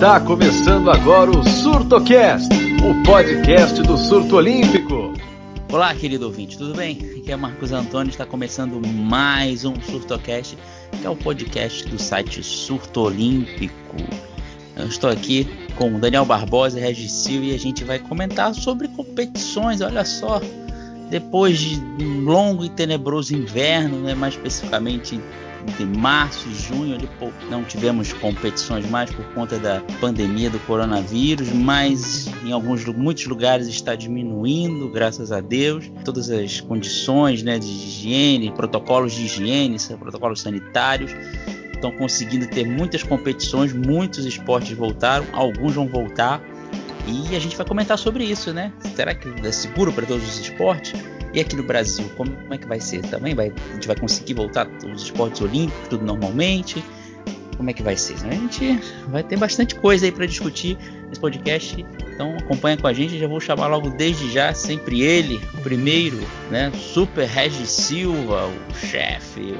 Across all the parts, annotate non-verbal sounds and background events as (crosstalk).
Está começando agora o SurtoCast, o podcast do surto olímpico. Olá, querido ouvinte, tudo bem? Aqui é Marcos Antônio, está começando mais um SurtoCast, que é o podcast do site Surto Olímpico. Eu estou aqui com Daniel Barbosa e Regis Silva e a gente vai comentar sobre competições, olha só. Depois de um longo e tenebroso inverno, né, mais especificamente entre março e junho não tivemos competições mais por conta da pandemia do coronavírus, mas em alguns muitos lugares está diminuindo, graças a Deus. Todas as condições né, de higiene, protocolos de higiene, protocolos sanitários estão conseguindo ter muitas competições, muitos esportes voltaram, alguns vão voltar. E a gente vai comentar sobre isso, né? Será que é seguro para todos os esportes? E aqui no Brasil, como é que vai ser? Também vai, a gente vai conseguir voltar os esportes olímpicos, tudo normalmente? Como é que vai ser? A gente vai ter bastante coisa aí para discutir nesse podcast. Então acompanha com a gente. Já vou chamar logo desde já, sempre ele, o primeiro, né? Super Regis Silva, o chefe,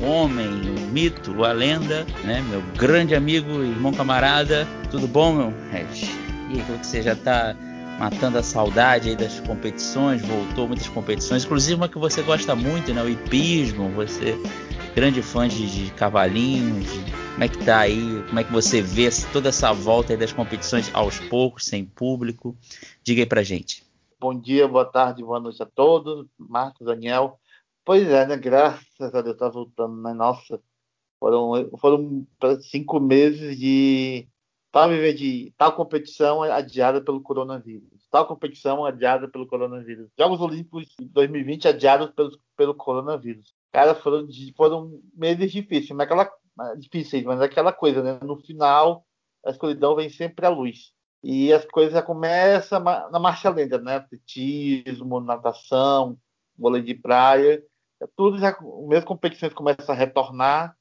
o homem, o mito, a lenda, né? Meu grande amigo irmão camarada. Tudo bom, meu Regis? E aí, como que você já está matando a saudade aí das competições, voltou muitas competições, inclusive uma que você gosta muito, né? O hipismo, você grande fã de, de cavalinhos, como é que tá aí, como é que você vê toda essa volta aí das competições aos poucos, sem público? Diga aí pra gente. Bom dia, boa tarde, boa noite a todos, Marcos, Daniel. Pois é, né? Graças a Deus tá voltando, né? Nossa, foram, foram cinco meses de para viver de tal competição adiada pelo coronavírus, tal competição adiada pelo coronavírus, Jogos Olímpicos de 2020 adiados pelo, pelo coronavírus. Cara, foram, foram meses difíceis, mas aquela, difíceis, mas aquela coisa, né? No final, a escuridão vem sempre à luz. E as coisas já começam na marcha lenta, né? Atletismo, natação, vôlei de praia, tudo já, mesmo competições começam a retornar.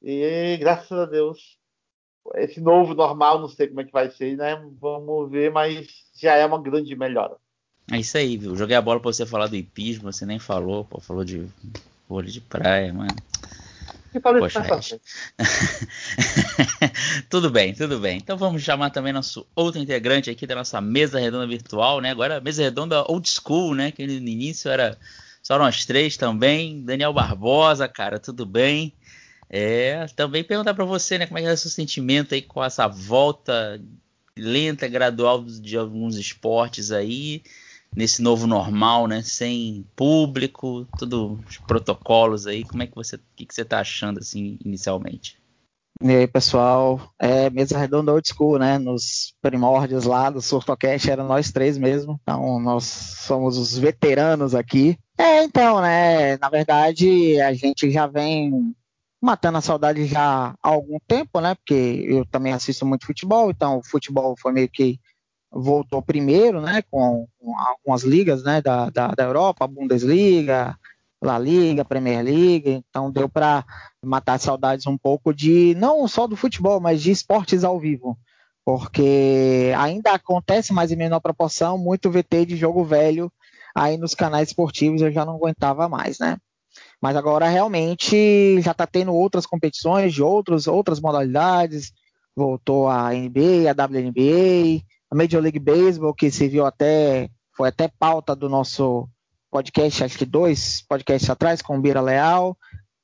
E graças a Deus esse novo normal, não sei como é que vai ser, né? Vamos ver, mas já é uma grande melhora. É isso aí, viu? Joguei a bola pra você falar do hipismo, você nem falou, pô, falou de vôlei de praia, mano. Poxa, (laughs) tudo bem, tudo bem. Então vamos chamar também nosso outro integrante aqui da nossa mesa redonda virtual, né? Agora mesa redonda old school, né? Que no início era só nós três também. Daniel Barbosa, cara, tudo bem? É, também perguntar para você, né, como é que é o seu sentimento aí com essa volta lenta, gradual de alguns esportes aí, nesse novo normal, né, sem público, todos os protocolos aí, como é que você, o que, que você tá achando assim inicialmente? E aí, pessoal, é mesa redonda old school, né? Nos primórdios lá do Surtocast era nós três mesmo, então nós somos os veteranos aqui. É, então, né? Na verdade, a gente já vem matando a saudade já há algum tempo, né? Porque eu também assisto muito futebol, então o futebol foi meio que voltou primeiro, né? Com, algumas ligas, né? Da, da, da Europa, Bundesliga, La Liga, Premier League, então deu para matar saudades um pouco de não só do futebol, mas de esportes ao vivo, porque ainda acontece, mas em menor proporção, muito VT de jogo velho aí nos canais esportivos eu já não aguentava mais, né? Mas agora realmente já está tendo outras competições de outros, outras modalidades. Voltou a NBA, a WNBA, a Major League Baseball, que se viu até, foi até pauta do nosso podcast, acho que dois podcasts atrás, com o Bira Leal.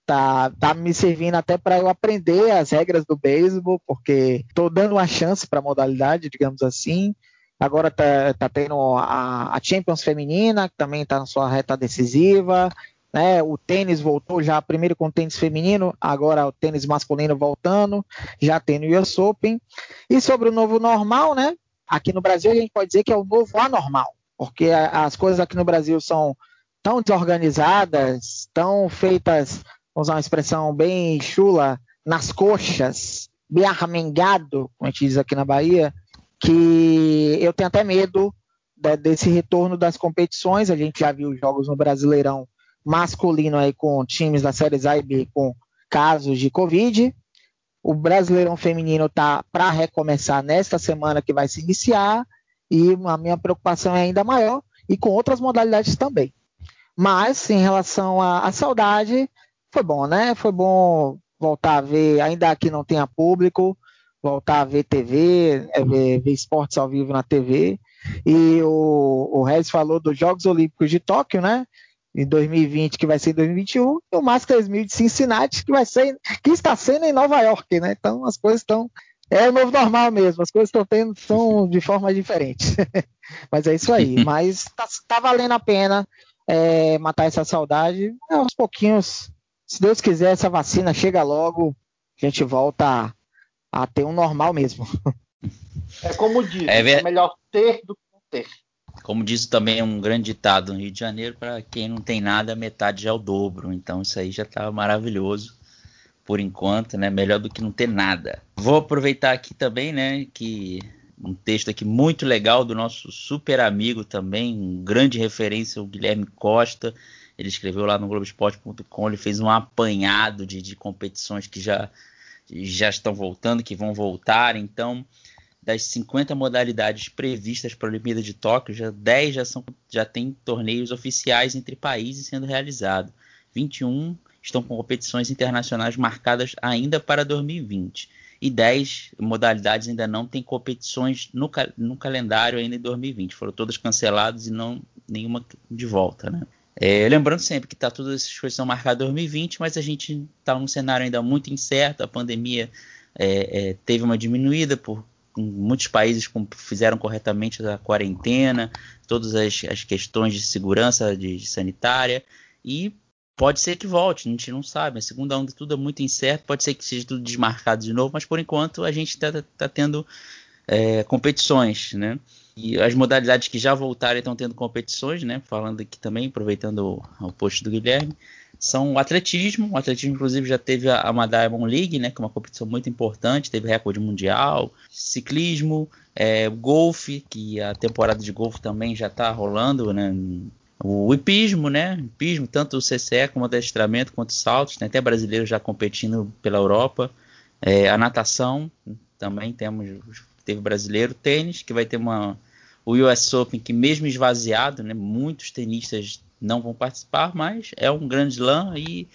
Tá, tá me servindo até para eu aprender as regras do beisebol, porque estou dando uma chance para a modalidade, digamos assim. Agora tá, tá tendo a, a Champions Feminina, que também está na sua reta decisiva. Né? O tênis voltou já primeiro com o tênis feminino, agora o tênis masculino voltando, já tem o US Open. E sobre o novo normal, né? Aqui no Brasil a gente pode dizer que é o novo anormal, porque as coisas aqui no Brasil são tão desorganizadas, tão feitas, vamos usar uma expressão bem chula, nas coxas, bem armengado, como a gente diz aqui na Bahia, que eu tenho até medo desse retorno das competições. A gente já viu jogos no Brasileirão masculino aí com times da Série A e B com casos de Covid. O Brasileirão Feminino está para recomeçar nesta semana que vai se iniciar e a minha preocupação é ainda maior e com outras modalidades também. Mas em relação à saudade, foi bom, né? Foi bom voltar a ver, ainda que não tenha público, voltar a ver TV, é, ver, ver, esportes ao vivo na TV. E o, o Rez falou dos Jogos Olímpicos de Tóquio, né? Em 2020, que vai ser em 2021, e o Masters 1000 de Cincinnati, que vai ser, que está sendo em Nova York, né? Então as coisas estão é o novo normal mesmo, as coisas estão tendo estão (laughs) de forma diferente. (laughs) Mas é isso aí. (laughs) Mas tá, tá valendo a pena é, matar essa saudade. É, aos pouquinhos, se Deus quiser, essa vacina chega logo, a gente volta a, a ter um normal mesmo. É como diz, é, ver... é melhor ter do que não ter. Como diz também um grande ditado no Rio de Janeiro, para quem não tem nada, metade já é o dobro. Então isso aí já está maravilhoso por enquanto, né? Melhor do que não ter nada. Vou aproveitar aqui também, né, que um texto aqui muito legal do nosso super amigo também, um grande referência, o Guilherme Costa. Ele escreveu lá no Globoesporte.com, ele fez um apanhado de, de competições que já, já estão voltando, que vão voltar. Então, das 50 modalidades previstas para a Olimpíada de Tóquio, já 10 já, são, já tem torneios oficiais entre países sendo realizados. 21 estão com competições internacionais marcadas ainda para 2020. E 10 modalidades ainda não têm competições no, no calendário ainda em 2020. Foram todas canceladas e não nenhuma de volta, né? É, lembrando sempre que tá, todas essas coisas são marcadas em 2020, mas a gente está num cenário ainda muito incerto. A pandemia é, é, teve uma diminuída por muitos países fizeram corretamente a quarentena, todas as, as questões de segurança de, de sanitária e Pode ser que volte, a gente não sabe. A segunda onda tudo é muito incerto, pode ser que seja tudo desmarcado de novo, mas por enquanto a gente está tá tendo é, competições, né? E as modalidades que já voltaram estão tendo competições, né? Falando aqui também, aproveitando o, o post do Guilherme, são o atletismo. O atletismo, inclusive, já teve a, a Diamond League, né? Que é uma competição muito importante, teve recorde mundial. Ciclismo, é, golfe, que a temporada de golfe também já está rolando, né? O hipismo, né? Hipismo, tanto o CCE como o adestramento, quanto os saltos, né? até brasileiro já competindo pela Europa. É, a natação, também temos, teve brasileiro. Tênis, que vai ter uma, o US Open, que mesmo esvaziado, né? Muitos tenistas não vão participar, mas é um grande slam e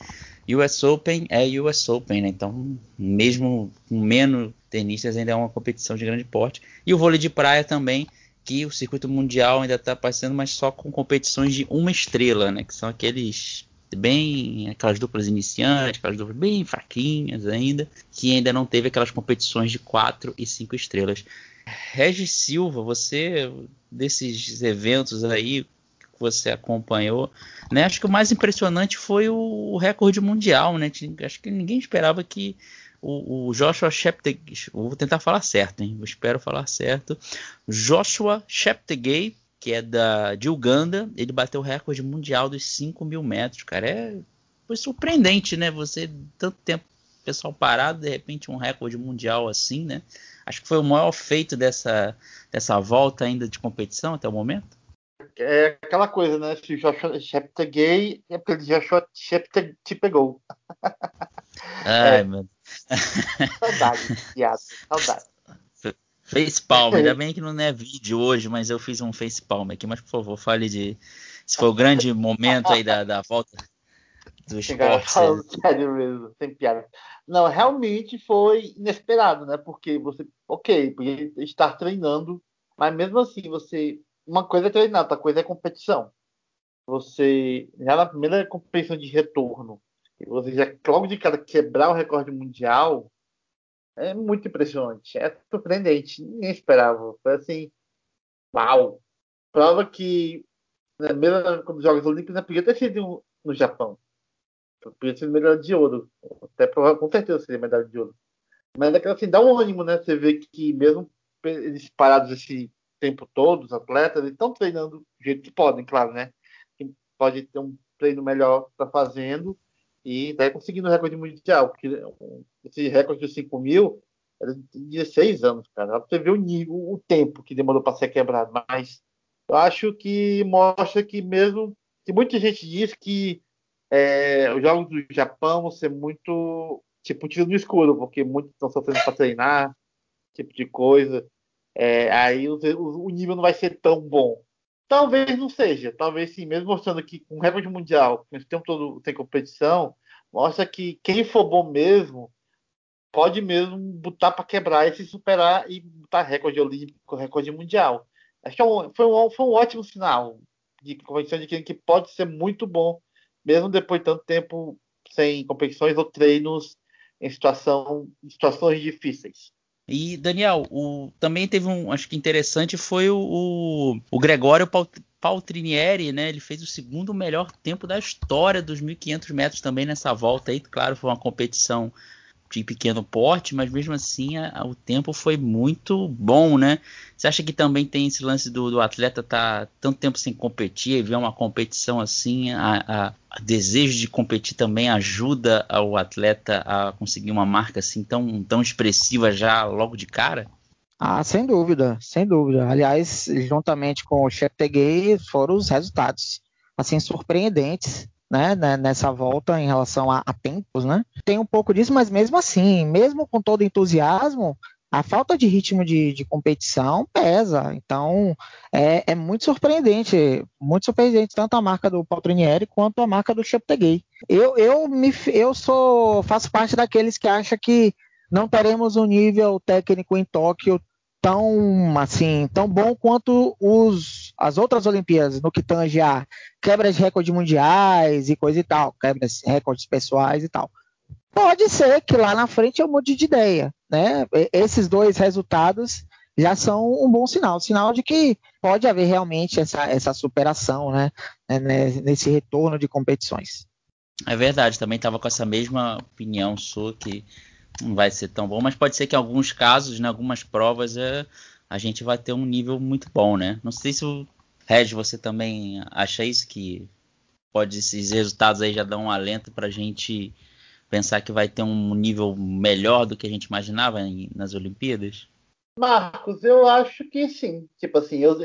US Open é US Open, né? Então, mesmo com menos tenistas, ainda é uma competição de grande porte. E o vôlei de praia também, que o circuito mundial ainda está passando, mas só com competições de uma estrela, né? Que são aqueles bem aquelas duplas iniciantes, aquelas duplas bem fraquinhas ainda, que ainda não teve aquelas competições de quatro e cinco estrelas. Regis Silva, você desses eventos aí que você acompanhou, né? Acho que o mais impressionante foi o recorde mundial, né? Acho que ninguém esperava que o, o Joshua Cheptegei, vou tentar falar certo, hein? Eu espero falar certo. Joshua Cheptegei, que é da, de Uganda, ele bateu o recorde mundial dos 5 mil metros, cara. É, foi surpreendente, né? Você, tanto tempo pessoal parado, de repente um recorde mundial assim, né? Acho que foi o maior feito dessa, dessa volta ainda de competição até o momento. É aquela coisa, né? Se o Joshua Cheptegei é porque ele Joshua Cheptegei te pegou. (laughs) Ai, é. meu Saudade, piada, saudade. Facepalm, ainda (laughs) bem que não é vídeo hoje, mas eu fiz um facepalm aqui, mas por favor, fale de. Se foi o grande momento aí da, da volta do esporte. Sério mesmo, sem piada. Não, realmente foi inesperado, né? Porque você, ok, podia estar treinando, mas mesmo assim, você. Uma coisa é treinar, outra coisa é competição. Você, já na primeira competição de retorno, você já logo de cara quebrar o recorde mundial é muito impressionante, é surpreendente, ninguém esperava. Foi assim, uau! Prova que, né, mesmo os Jogos Olímpicos, né, podia ter sido no Japão. Podia ser medalha de ouro. Até com certeza seria medalha de ouro. Mas é assim, dá um ânimo, né? Você vê que mesmo eles parados esse tempo todo, os atletas, eles estão treinando do jeito que podem, claro, né? Pode ter um treino melhor está fazendo e está conseguindo o recorde mundial, porque esse recorde de 5 mil era de 16 anos, cara. Você vê o nível, o tempo que demorou para ser quebrado, mas eu acho que mostra que mesmo que muita gente diz que é, os jogos do Japão vão ser muito tipo tiro no escuro, porque muitos estão sofrendo para treinar, tipo de coisa. É, aí o, o, nível não vai ser tão bom. Talvez não seja, talvez sim, mesmo mostrando que com recorde mundial, com esse tempo todo tem competição, mostra que quem for bom mesmo pode mesmo botar para quebrar e se superar e botar recorde olímpico, recorde mundial. Acho que é um, foi, um, foi um ótimo sinal de competição de que pode ser muito bom, mesmo depois de tanto tempo sem competições ou treinos em situação, situações difíceis. E, Daniel, o, também teve um, acho que interessante, foi o, o Gregório Paltrinieri, né? Ele fez o segundo melhor tempo da história dos 1.500 metros também nessa volta aí. Claro, foi uma competição de pequeno porte, mas mesmo assim a, o tempo foi muito bom, né? Você acha que também tem esse lance do, do atleta tá tanto tempo sem competir e ver uma competição assim, a, a, a, desejo de competir também ajuda o atleta a conseguir uma marca assim tão, tão expressiva já logo de cara? Ah, sem dúvida, sem dúvida. Aliás, juntamente com o Cheptegei foram os resultados assim surpreendentes né, né, nessa volta em relação a, a, tempos, né? Tem um pouco disso, mas mesmo assim, mesmo com todo entusiasmo, a falta de ritmo de, de competição pesa. Então, é, é, muito surpreendente, muito surpreendente tanto a marca do Paltrinieri quanto a marca do Cheptegei. Eu, eu, me, eu sou, faço parte daqueles que acham que não teremos um nível técnico em Tóquio tão assim tão bom quanto os, as outras Olimpíadas no que tange a quebras de recordes mundiais e coisa e tal, quebras de recordes pessoais e tal. Pode ser que lá na frente eu mude de ideia, né? Esses dois resultados já são um bom sinal, sinal de que pode haver realmente essa, essa superação, né? né nesse retorno de competições. É verdade, também estava com essa mesma opinião sua que não vai ser tão bom, mas pode ser que em alguns casos, em né, algumas provas, é, a gente vai ter um nível muito bom, né? Não sei se o Reg, você também acha isso, que pode esses resultados aí já dão um alento para a gente pensar que vai ter um nível melhor do que a gente imaginava em, nas Olimpíadas? Marcos, eu acho que sim. Tipo assim, eu,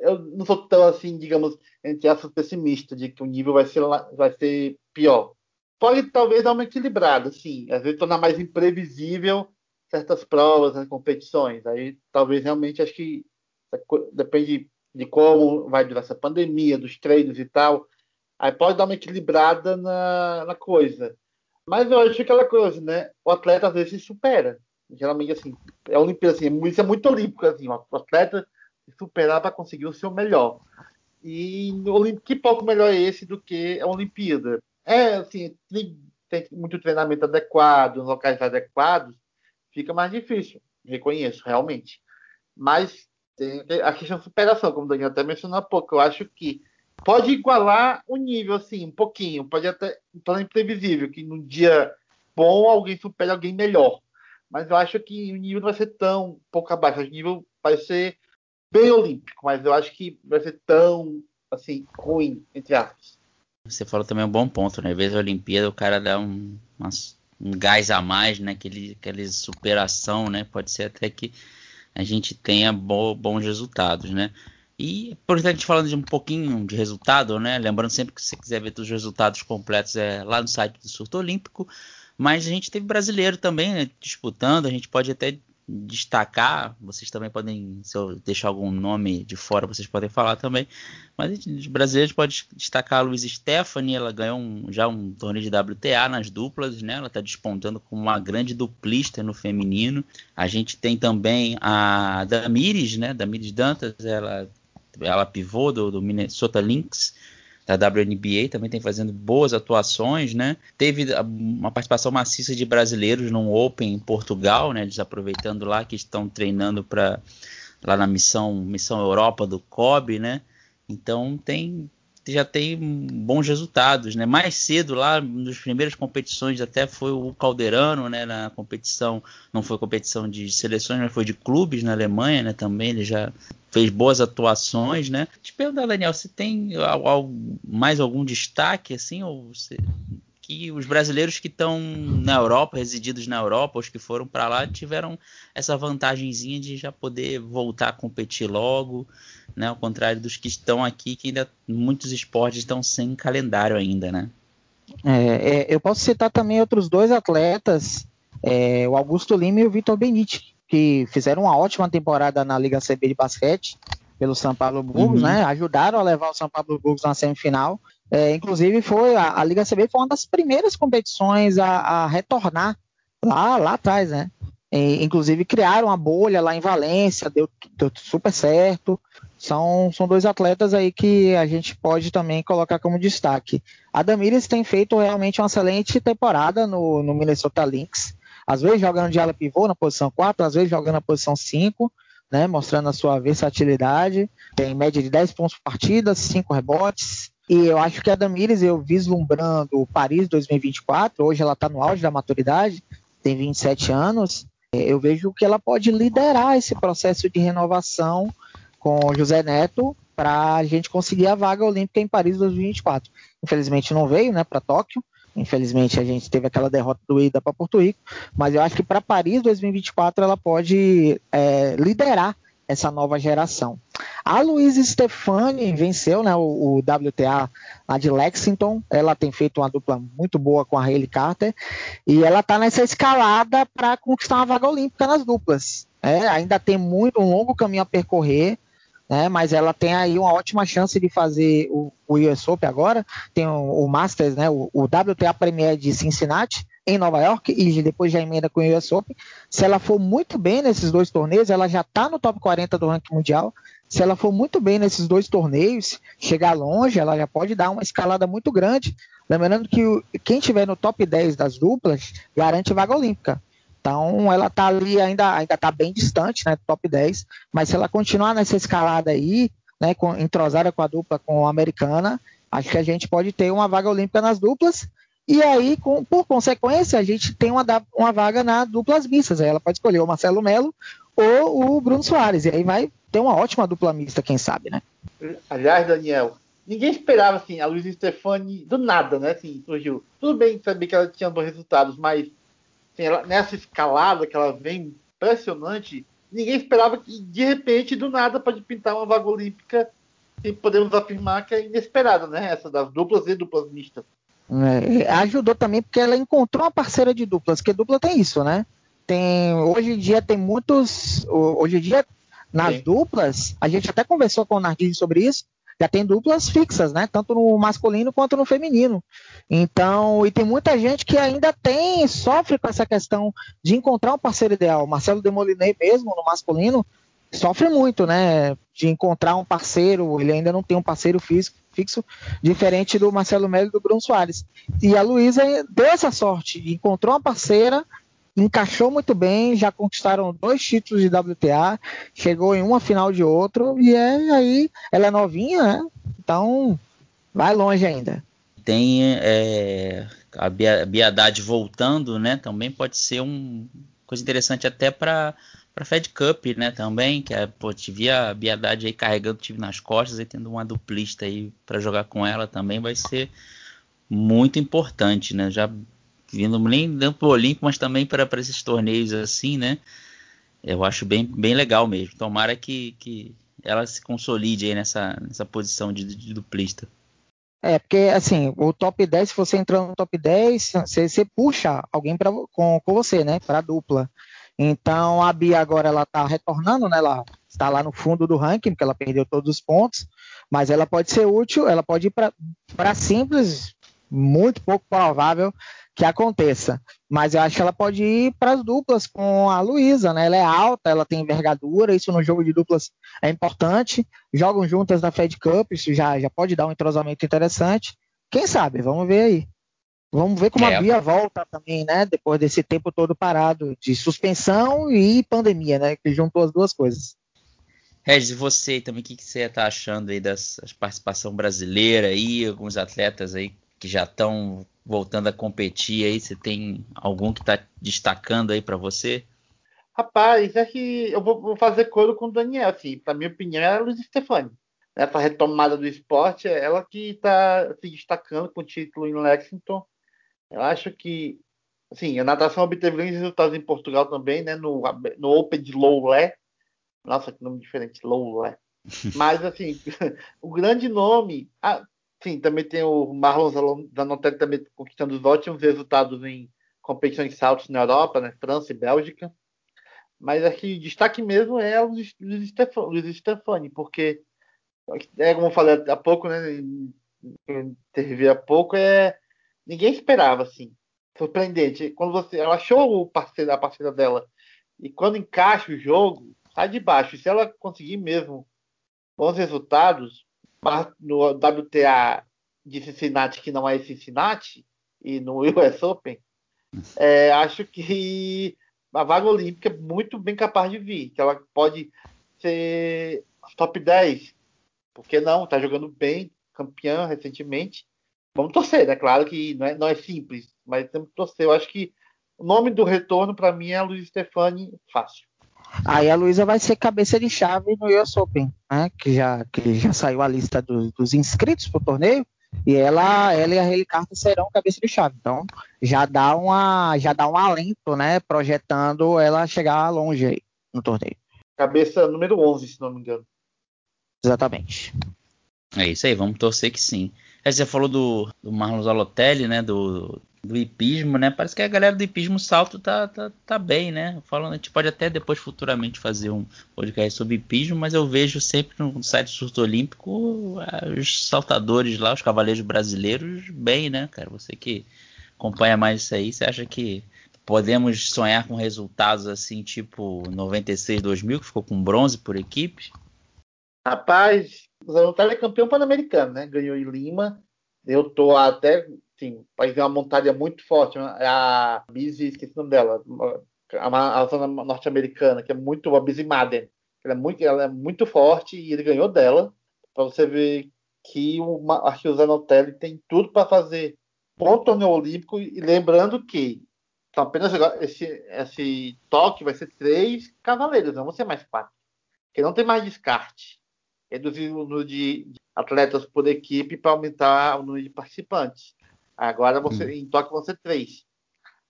eu não sou tão assim, digamos, entre aspas, pessimista de que o nível vai ser, vai ser pior pode talvez dar uma equilibrada, assim, às vezes tornar mais imprevisível certas provas, né, competições. Aí talvez realmente acho que depende de como vai durar essa pandemia, dos treinos e tal. Aí pode dar uma equilibrada na, na coisa. Mas eu acho aquela coisa, né? O atleta às vezes se supera. Geralmente, assim, é Olimpíada, assim, isso é muito olímpico, assim, o atleta se superar para conseguir o seu melhor. E que pouco melhor é esse do que a Olimpíada? É, assim, tem, tem muito treinamento adequado, locais adequados, fica mais difícil, reconheço, realmente. Mas tem a questão de superação, como o Daniel até mencionou há pouco, eu acho que pode igualar o nível, assim, um pouquinho, pode até, tão imprevisível, que num dia bom alguém supere alguém melhor. Mas eu acho que o nível não vai ser tão pouco abaixo, o nível vai ser bem olímpico, mas eu acho que vai ser tão, assim, ruim, entre aspas. Você falou também um bom ponto, né? Às vezes a Olimpíada o cara dá um, um gás a mais, né? Aquele, aquele superação, né? Pode ser até que a gente tenha bo, bons resultados, né? E por gente falando de um pouquinho de resultado, né? Lembrando sempre que se você quiser ver os resultados completos é lá no site do Surto Olímpico. Mas a gente teve brasileiro também né, disputando. A gente pode até destacar, vocês também podem, se eu deixar algum nome de fora, vocês podem falar também. Mas os brasileiros pode destacar a Luiz Stephanie, ela ganhou um, já um torneio de WTA nas duplas, né? Ela está despontando como uma grande duplista no feminino. A gente tem também a Damires, né? Damires Dantas, ela ela pivô do, do Minnesota Lynx da WNBA, também tem fazendo boas atuações, né? Teve uma participação maciça de brasileiros num Open em Portugal, né? Eles aproveitando lá que estão treinando para lá na missão missão Europa do COB, né? Então tem já tem bons resultados, né? Mais cedo lá, nas primeiras competições até foi o Calderano, né? Na competição, não foi competição de seleções, mas foi de clubes na Alemanha, né? Também ele já fez boas atuações, né? Te perguntar, Daniel, se tem mais algum destaque, assim, ou você, que os brasileiros que estão na Europa, resididos na Europa, os que foram para lá, tiveram essa vantagenzinha de já poder voltar a competir logo, né? Ao contrário dos que estão aqui, que ainda muitos esportes estão sem calendário ainda, né? É, é, eu posso citar também outros dois atletas, é, o Augusto Lima e o Vitor Benite, que fizeram uma ótima temporada na Liga CB de basquete pelo São Paulo Burgos, uhum. né? Ajudaram a levar o São Paulo Burgos na semifinal. É, inclusive foi a, a, Liga CB foi uma das primeiras competições a, a retornar lá, lá atrás, né? E, inclusive criaram uma bolha lá em Valência, deu, deu super certo. São, são dois atletas aí que a gente pode também colocar como destaque. A Damires tem feito realmente uma excelente temporada no, no Minnesota Lynx. Às vezes jogando de ala pivô na posição 4, às vezes jogando na posição 5, né, mostrando a sua versatilidade. Tem média de 10 pontos por partida, 5 rebotes. E eu acho que a Damires, eu vislumbrando o Paris 2024, hoje ela está no auge da maturidade, tem 27 anos, eu vejo que ela pode liderar esse processo de renovação com José Neto para a gente conseguir a vaga olímpica em Paris 2024. Infelizmente não veio, né, para Tóquio. Infelizmente a gente teve aquela derrota do ida para Porto Rico, mas eu acho que para Paris 2024 ela pode é, liderar essa nova geração. A Luísa Stefani venceu né, o, o, WTA lá de Lexington. Ela tem feito uma dupla muito boa com a Hayley Carter. E ela está nessa escalada para conquistar uma vaga olímpica nas duplas. É, ainda tem muito um longo caminho a percorrer. Né, mas ela tem aí uma ótima chance de fazer o, o US Open agora. Tem o, o Masters, né, o, o WTA Premier de Cincinnati em Nova York e depois já emenda com o US Open. Se ela for muito bem nesses dois torneios, ela já está no top 40 do ranking mundial. Se ela for muito bem nesses dois torneios, chegar longe, ela já pode dar uma escalada muito grande. Lembrando que quem estiver no top 10 das duplas garante vaga olímpica. Então ela está ali ainda ainda está bem distante, né, top 10, mas se ela continuar nessa escalada aí, né, com, entrosada com a dupla com a americana, acho que a gente pode ter uma vaga olímpica nas duplas e aí, com, por consequência, a gente tem uma, uma vaga na duplas mistas. Aí ela pode escolher o Marcelo Melo ou o Bruno Soares. E aí vai ter uma ótima dupla mista, quem sabe, né? Aliás, Daniel, ninguém esperava assim, a Luiz Stefani do nada, né? Assim, surgiu. Tudo bem saber que ela tinha bons resultados, mas assim, ela, nessa escalada que ela vem impressionante, ninguém esperava que de repente, do nada, pode pintar uma vaga olímpica e podemos afirmar que é inesperada, né? Essa das duplas e duplas mistas. É, ajudou também porque ela encontrou uma parceira de duplas, porque dupla tem isso, né? Tem, hoje em dia tem muitos. Hoje em dia, nas Sim. duplas, a gente até conversou com o Narguilho sobre isso, já tem duplas fixas, né? Tanto no masculino quanto no feminino. Então, e tem muita gente que ainda tem, sofre com essa questão de encontrar um parceiro ideal. Marcelo Demolinet mesmo, no masculino, sofre muito, né? De encontrar um parceiro, ele ainda não tem um parceiro físico fixo, diferente do Marcelo Melo e do Bruno Soares. E a Luísa deu essa sorte, encontrou uma parceira, encaixou muito bem, já conquistaram dois títulos de WTA, chegou em uma final de outro, e é aí, ela é novinha, né? Então vai longe ainda. Tem é, a Biadade voltando, né? Também pode ser uma coisa interessante até para para Fed Cup, né, também, que é, pô, tive a Biedade aí carregando o time nas costas e tendo uma duplista aí para jogar com ela também vai ser muito importante, né? Já vindo nem dando pro Olímpico, mas também para esses torneios assim, né? Eu acho bem, bem legal mesmo. Tomara que, que ela se consolide aí nessa, nessa posição de, de duplista. É, porque assim, o top 10, se você entrar no top 10, você, você puxa alguém pra, com, com você, né? Para dupla. Então a Bia agora ela está retornando, né? Ela está lá no fundo do ranking, porque ela perdeu todos os pontos, mas ela pode ser útil, ela pode ir para simples, muito pouco provável que aconteça. Mas eu acho que ela pode ir para as duplas com a Luísa, né? Ela é alta, ela tem envergadura, isso no jogo de duplas é importante. Jogam juntas na Fed Cup, isso já, já pode dar um entrosamento interessante. Quem sabe? Vamos ver aí. Vamos ver como é. a Bia volta também, né? Depois desse tempo todo parado de suspensão e pandemia, né? Que juntou as duas coisas. Regis, e você também, o que, que você está achando aí da participação brasileira aí, alguns atletas aí que já estão voltando a competir aí, você tem algum que está destacando aí para você? Rapaz, é que eu vou, fazer coro com o Daniel, assim, para minha opinião é a Luiz Stefani. Essa retomada do esporte, é ela que está se destacando com o título em Lexington eu acho que, assim, a natação obteve grandes resultados em Portugal também, né? No, no Open de Lowlé. Nossa, que nome diferente, Lowlé. (laughs) Mas, assim, (laughs) o grande nome... sim, também tem o Marlon Zanotelli também conquistando os ótimos resultados em competições de saltos na Europa, né? França e Bélgica. Mas acho que destaque mesmo é o Luiz, Stefani, porque, é, como eu falei há pouco, né? Teve há pouco, é ninguém esperava, assim. surpreendente. Quando você, ela achou o parceiro, a parceira dela e quando encaixa o jogo, sai de baixo. E se ela conseguir mesmo bons resultados no WTA de Cincinnati, que não é Cincinnati, e no (laughs) US Open, é, acho que a vaga olímpica é muito bem capaz de vir, que ela pode ser top 10. Por que não? Está jogando bem, campeã recentemente. Vamos torcer, é né? claro que não é, não é simples, mas temos que torcer. Eu acho que o nome do retorno para mim é Luiz Stefani, fácil. Aí a Luísa vai ser cabeça de chave no US Open, né? Que já, que já saiu a lista do, dos inscritos para o torneio. E ela, ela e a Haley Carter serão cabeça de chave. Então já dá uma, já dá um alento, né? Projetando ela chegar longe aí no torneio. Cabeça número 11, se não me engano. Exatamente. É isso aí, vamos torcer que sim. Aí você falou do, do Marlon Zalotelli, né? Do, do hipismo, né? Parece que a galera do hipismo salto tá, tá, tá bem, né? Falando, a gente pode até depois futuramente fazer um podcast sobre hipismo, mas eu vejo sempre no site do Surto Olímpico os saltadores lá, os cavaleiros brasileiros, bem, né, cara? Você que acompanha mais isso aí, você acha que podemos sonhar com resultados assim, tipo 96, 2000, que ficou com bronze por equipe? Rapaz, o Zanotelli é campeão pan-americano, né? Ganhou em Lima. Eu tô até Sim, vai ver uma montaria muito forte. Né? É a Busy, esqueci o nome dela, a, a zona norte-americana, que é muito a Busy Madden. Ela é muito, ela é muito forte e ele ganhou dela. Para você ver que o, acho que o Zanotelli tem tudo para fazer bom torneio olímpico. E lembrando que então, apenas esse, esse toque vai ser três cavaleiros, não vão ser mais quatro. Porque não tem mais descarte. Reduzir o número de atletas por equipe para aumentar o número de participantes. Agora você, hum. em Tóquio vão ser três.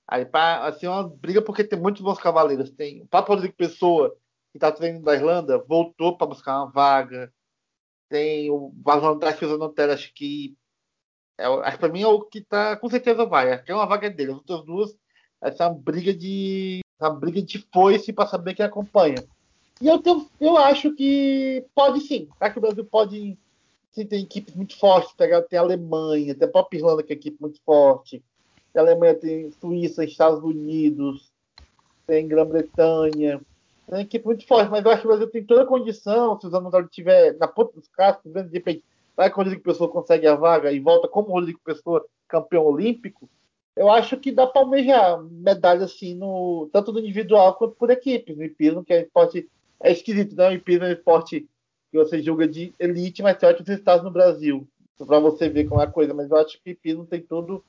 Aí, pra, assim, é uma briga porque tem muitos bons cavaleiros. Tem o Papo Rodrigo Pessoa, que está treinando da Irlanda, voltou para buscar uma vaga. Tem o Vazão da Notera, acho que. É, acho que para mim é o que tá. Com certeza vai. Acho que é uma vaga dele. As outras duas, essa é uma briga de. Uma briga de foice para saber quem acompanha. E eu, tenho, eu acho que pode sim. Tá que o Brasil pode Sim, tem equipes muito fortes. Tem a Alemanha, tem a própria Irlanda, que é uma equipe muito forte. Tem a Alemanha tem Suíça, Estados Unidos, tem Grã-Bretanha. Tem uma equipe muito forte, mas eu acho que o Brasil tem toda a condição, se o Zanotaro estiver na ponta dos cascos, de repente, vai que o Rodrigo Pessoa consegue a vaga e volta como o Rodrigo Pessoa, campeão olímpico, eu acho que dá para almejar medalha assim, no, tanto no individual quanto por equipe. No hipismo, que é esporte. É esquisito, né? O hipismo é um esporte que você julga de elite, mas tem ótimos resultados no Brasil. Para você ver como é a coisa. Mas eu acho que Pino tem tudo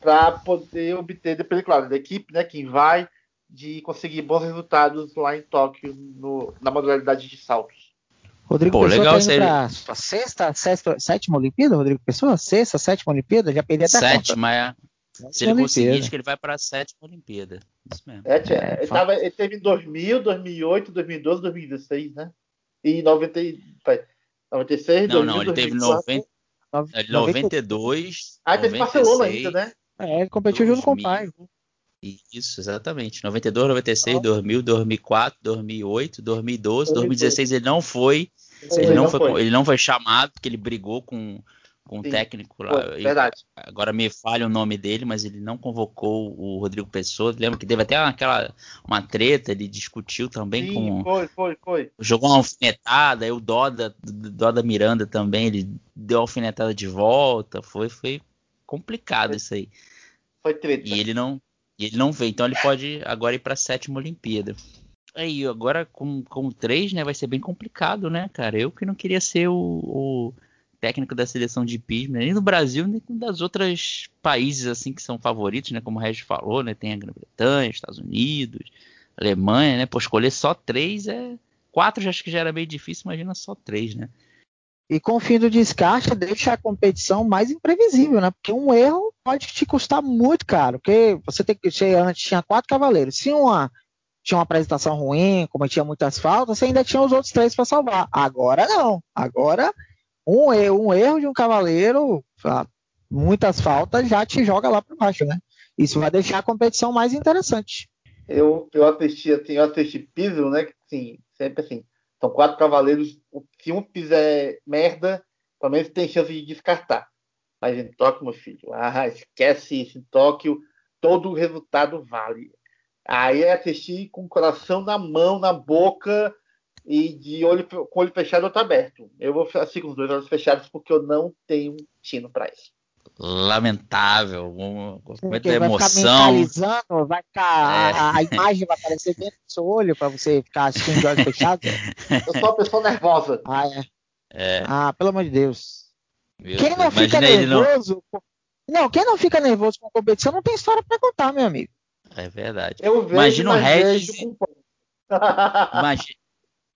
para poder obter, depois, claro, da equipe, né, quem vai, de conseguir bons resultados lá em Tóquio, no, na modalidade de saltos. Rodrigo Pô, Pessoa legal, tá indo pra sexta, sexta, sétima Olimpíada, Rodrigo Pessoa? Sexta, sétima Olimpíada? Já perdi até sétima, a conta. É. Se ele conseguir, acho que ele vai para a sétima Olimpíada. Isso mesmo. É, é, ele, tava, ele teve em 2000, 2008, 2012, 2016, né? E 90, 96, Não, 2000, não, ele 2004, teve 90, 92. Ah, teve Barcelona ainda, né? É, ele competiu 2000, junto com o pai. Isso, exatamente. 92, 96, oh. 2000, 2004, 2008, 2012, 2016 ele não foi. Ele, ele não, foi, foi, ele não foi chamado porque ele brigou com com um técnico lá. Pô, verdade. Agora me falha o nome dele, mas ele não convocou o Rodrigo Pessoa. Lembra que teve até aquela uma treta, ele discutiu também Sim, com. Foi, foi, foi. Jogou uma alfinetada, aí o Doda, Doda Miranda também, ele deu a alfinetada de volta. Foi, foi complicado foi, isso aí. Foi treta. E ele não. E ele não veio, então ele pode agora ir para a sétima Olimpíada. Aí, agora com, com três, né, vai ser bem complicado, né, cara? Eu que não queria ser o, o técnico da seleção de pismo, nem no Brasil, nem das outras países assim que são favoritos, né? Como o Regis falou, né? Tem a Grã-Bretanha, Estados Unidos, Alemanha, né? Por escolher só três é. Quatro já acho que já era meio difícil, imagina só três, né? E com o fim do descarte, deixa a competição mais imprevisível, né? Porque um erro pode te custar muito caro. Porque você tem que. Antes tinha quatro cavaleiros. Se uma tinha uma apresentação ruim, cometia muitas faltas, você ainda tinha os outros três para salvar. Agora não. Agora um erro, um erro de um cavaleiro, muitas faltas, já te joga lá para baixo, né? Isso vai deixar a competição mais interessante. Eu, eu assisti assim, eu assisti piso, né? Sim, sempre assim. São quatro cavaleiros. Se um fizer merda, pelo menos tem chance de descartar. Mas em Tóquio, meu filho, ah, esquece isso. Em Tóquio, todo resultado vale. Aí assistir com o coração na mão, na boca e de olho com o olho fechado ou aberto. Eu vou assistir com os dois olhos fechados porque eu não tenho tino para isso. Lamentável, muita emoção. Vai ficar vai ficar, é. a, a, imagem vai aparecer dentro do seu olho para você ficar assistindo de olhos fechados. Eu sou uma pessoa nervosa. Ah, é. é. Ah, pelo amor de Deus. Meu quem não fica nervoso. Não... não... quem não fica nervoso com competição não tem história para contar, meu amigo. É verdade. Eu vejo, imagina o Regis. (laughs) imagina,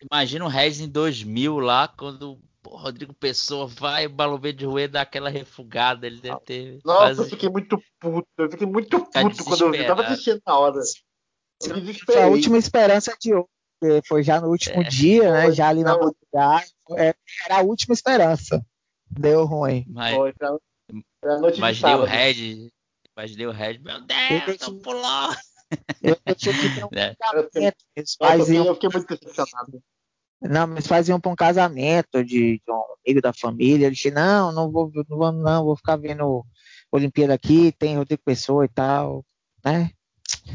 imagina o Regis em 2000 lá, quando o Rodrigo Pessoa vai, o Balobê de Rue dá aquela refugada. Ele deve ter. Nossa, quase... eu fiquei muito puto. Eu fiquei muito puto quando eu vi. Eu tava assistindo na hora. Foi a última esperança de hoje. Foi já no último é. dia, né? Já ali na madrugada. É, era a última esperança. Deu ruim. Mas, Foi, pra, imaginei o Red. Imaginei o Red. Meu Deus, tô pulando. Eu, eu tinha que ter (laughs) um é. eu, eu fiquei muito decepcionado. Não, mas faziam para um casamento de, de, um amigo da família. Ele disse, não, não vou, não vou, não, vou ficar vendo Olimpíada aqui, tem Rodrigo Pessoa e tal, né?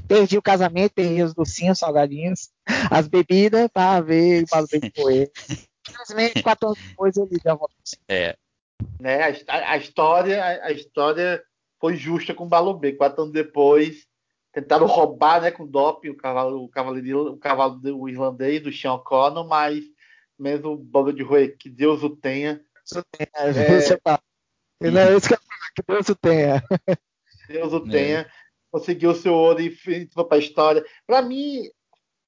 Perdi o casamento, perdi os docinhos, salgadinhos, as bebidas para ver o Balubê de Coelho. Infelizmente, quatro anos depois ele já voltou. É. Né, a, a, história, a, a, história foi justa com o Balubê. Quatro anos depois, tentaram roubar né, com doping o cavalo, o cavalo, o cavalo do irlandês, do Sean Connor, mas mesmo o Bob de Rui, que Deus o tenha. É, é... Tá. Não é isso que eu falo, que Deus o tenha. Deus o tenha. É. (laughs) Conseguiu o seu ouro e foi para a história. Para mim,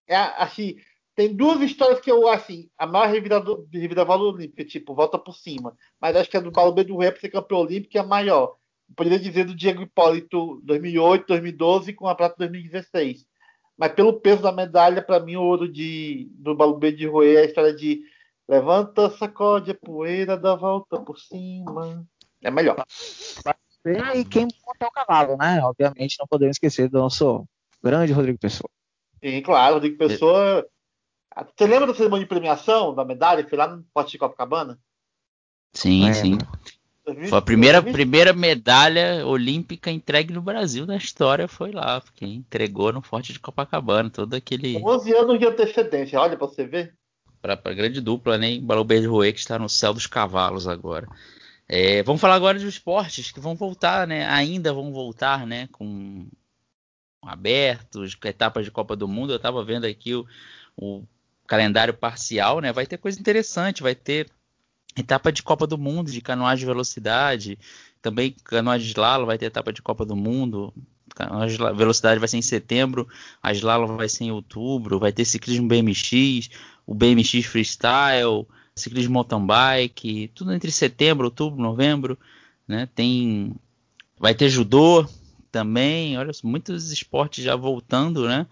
é assim, tem duas histórias que eu, assim, a maior reviravolta olímpica, tipo, volta por cima. Mas acho que a do Paulo B do Rei para ser campeão olímpico é a maior poderia dizer do Diego Hipólito 2008, 2012 com a prata 2016. Mas pelo peso da medalha, para mim, o ouro de, do Balubê de Roê é a história de levanta, sacode a poeira, dá volta por cima. É melhor. E quem monta o cavalo, né? Obviamente, não podemos esquecer do nosso grande Rodrigo Pessoa. Sim, claro, Rodrigo Pessoa. Você lembra da cerimônia de premiação da medalha? Foi lá no Pote de Copacabana? Sim, é. sim. Foi a primeira, primeira medalha olímpica entregue no Brasil na história, foi lá, porque entregou no Forte de Copacabana, todo aquele. 11 anos de antecedência, olha pra você ver. Para a grande dupla, né? Balobé de Rouet, que está no céu dos cavalos agora. É, vamos falar agora dos esportes que vão voltar, né? Ainda vão voltar, né? Com abertos, com etapas de Copa do Mundo. Eu estava vendo aqui o, o calendário parcial, né? Vai ter coisa interessante, vai ter etapa de Copa do Mundo de canoagem de velocidade, também canoagem de slalom vai ter etapa de Copa do Mundo, canoagem de velocidade vai ser em setembro, a slalom vai ser em outubro, vai ter ciclismo BMX, o BMX freestyle, ciclismo mountain bike, tudo entre setembro, outubro, novembro, né? Tem vai ter judô também, olha, muitos esportes já voltando, né?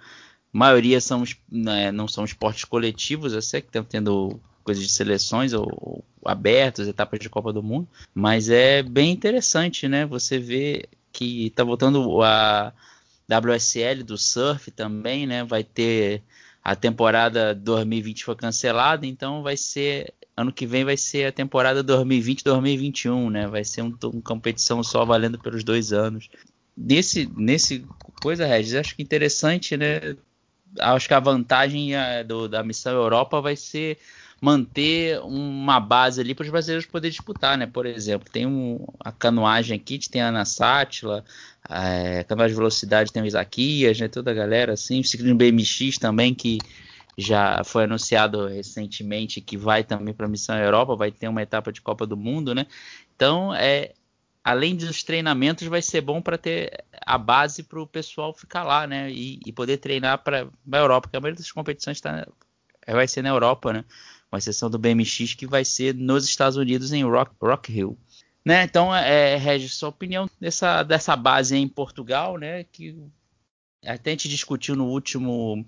A maioria são, né, não são esportes coletivos, eu sei que estão tendo coisas de seleções ou, ou abertas, etapas de Copa do Mundo, mas é bem interessante, né? Você vê que está voltando a WSL do surf também, né? Vai ter a temporada 2020 foi cancelada, então vai ser ano que vem vai ser a temporada 2020-2021, né? Vai ser uma um competição só valendo pelos dois anos. Nesse, nesse coisa, Regis, acho que interessante, né? Acho que a vantagem a, do, da missão Europa vai ser manter uma base ali para os brasileiros poderem disputar, né? Por exemplo, tem um, a canoagem aqui, tem a Ana Sátila, a canoagem de velocidade tem o Isaquias, né? Toda a galera assim, o ciclismo BMX também que já foi anunciado recentemente que vai também para a missão Europa, vai ter uma etapa de Copa do Mundo, né? Então, é, além dos treinamentos, vai ser bom para ter a base para o pessoal ficar lá, né? E, e poder treinar para a Europa, porque a maioria das competições tá, vai ser na Europa, né? Com exceção do BMX, que vai ser nos Estados Unidos em Rock, Rock Hill. Né? Então, é, é, Regis, sua opinião dessa, dessa base em Portugal, né? Que até a gente discutiu no último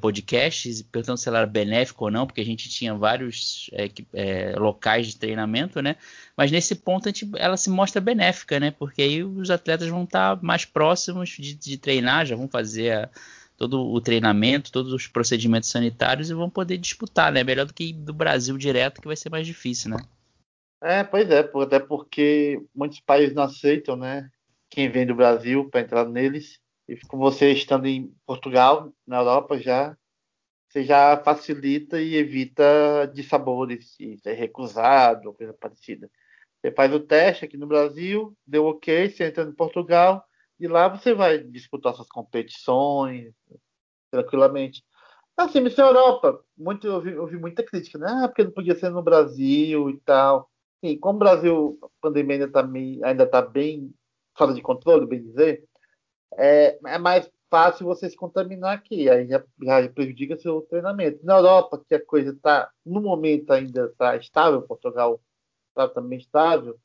podcast, perguntando se ela era benéfica ou não, porque a gente tinha vários é, é, locais de treinamento, né? Mas nesse ponto gente, ela se mostra benéfica, né? Porque aí os atletas vão estar mais próximos de, de treinar, já vão fazer a, todo o treinamento, todos os procedimentos sanitários e vão poder disputar, né? Melhor do que do Brasil direto, que vai ser mais difícil, né? É, pois é, até porque muitos países não aceitam, né? quem vem do Brasil para entrar neles. E com você estando em Portugal, na Europa já, você já facilita e evita de sabores, de ser recusado, coisa parecida. Você faz o teste aqui no Brasil, deu ok, você entra em Portugal, e lá você vai disputar suas competições tranquilamente. Assim, Miss Europa, muito, eu, vi, eu vi muita crítica, né? Ah, porque não podia ser no Brasil e tal. Sim, como o Brasil, a pandemia ainda está ainda tá bem fora de controle, bem dizer, é, é mais fácil você se contaminar aqui, aí já, já prejudica seu treinamento. Na Europa, que a coisa está, no momento ainda está estável, Portugal está também estável,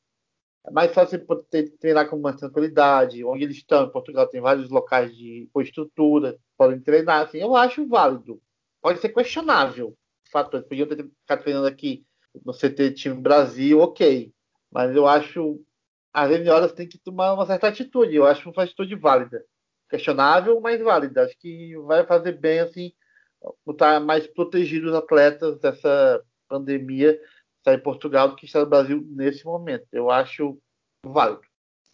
é mais fácil poder treinar com mais tranquilidade. Onde eles estão, em Portugal, tem vários locais de com estrutura, podem treinar. Assim, eu acho válido. Pode ser questionável. O fato, eles podiam ter ficado treinando aqui no CT time Brasil, ok. Mas eu acho as senhoras têm que tomar uma certa atitude. Eu acho uma atitude válida. Questionável, mas válida. Acho que vai fazer bem, assim, botar mais protegidos os atletas dessa pandemia está em Portugal do que está no Brasil nesse momento. Eu acho válido.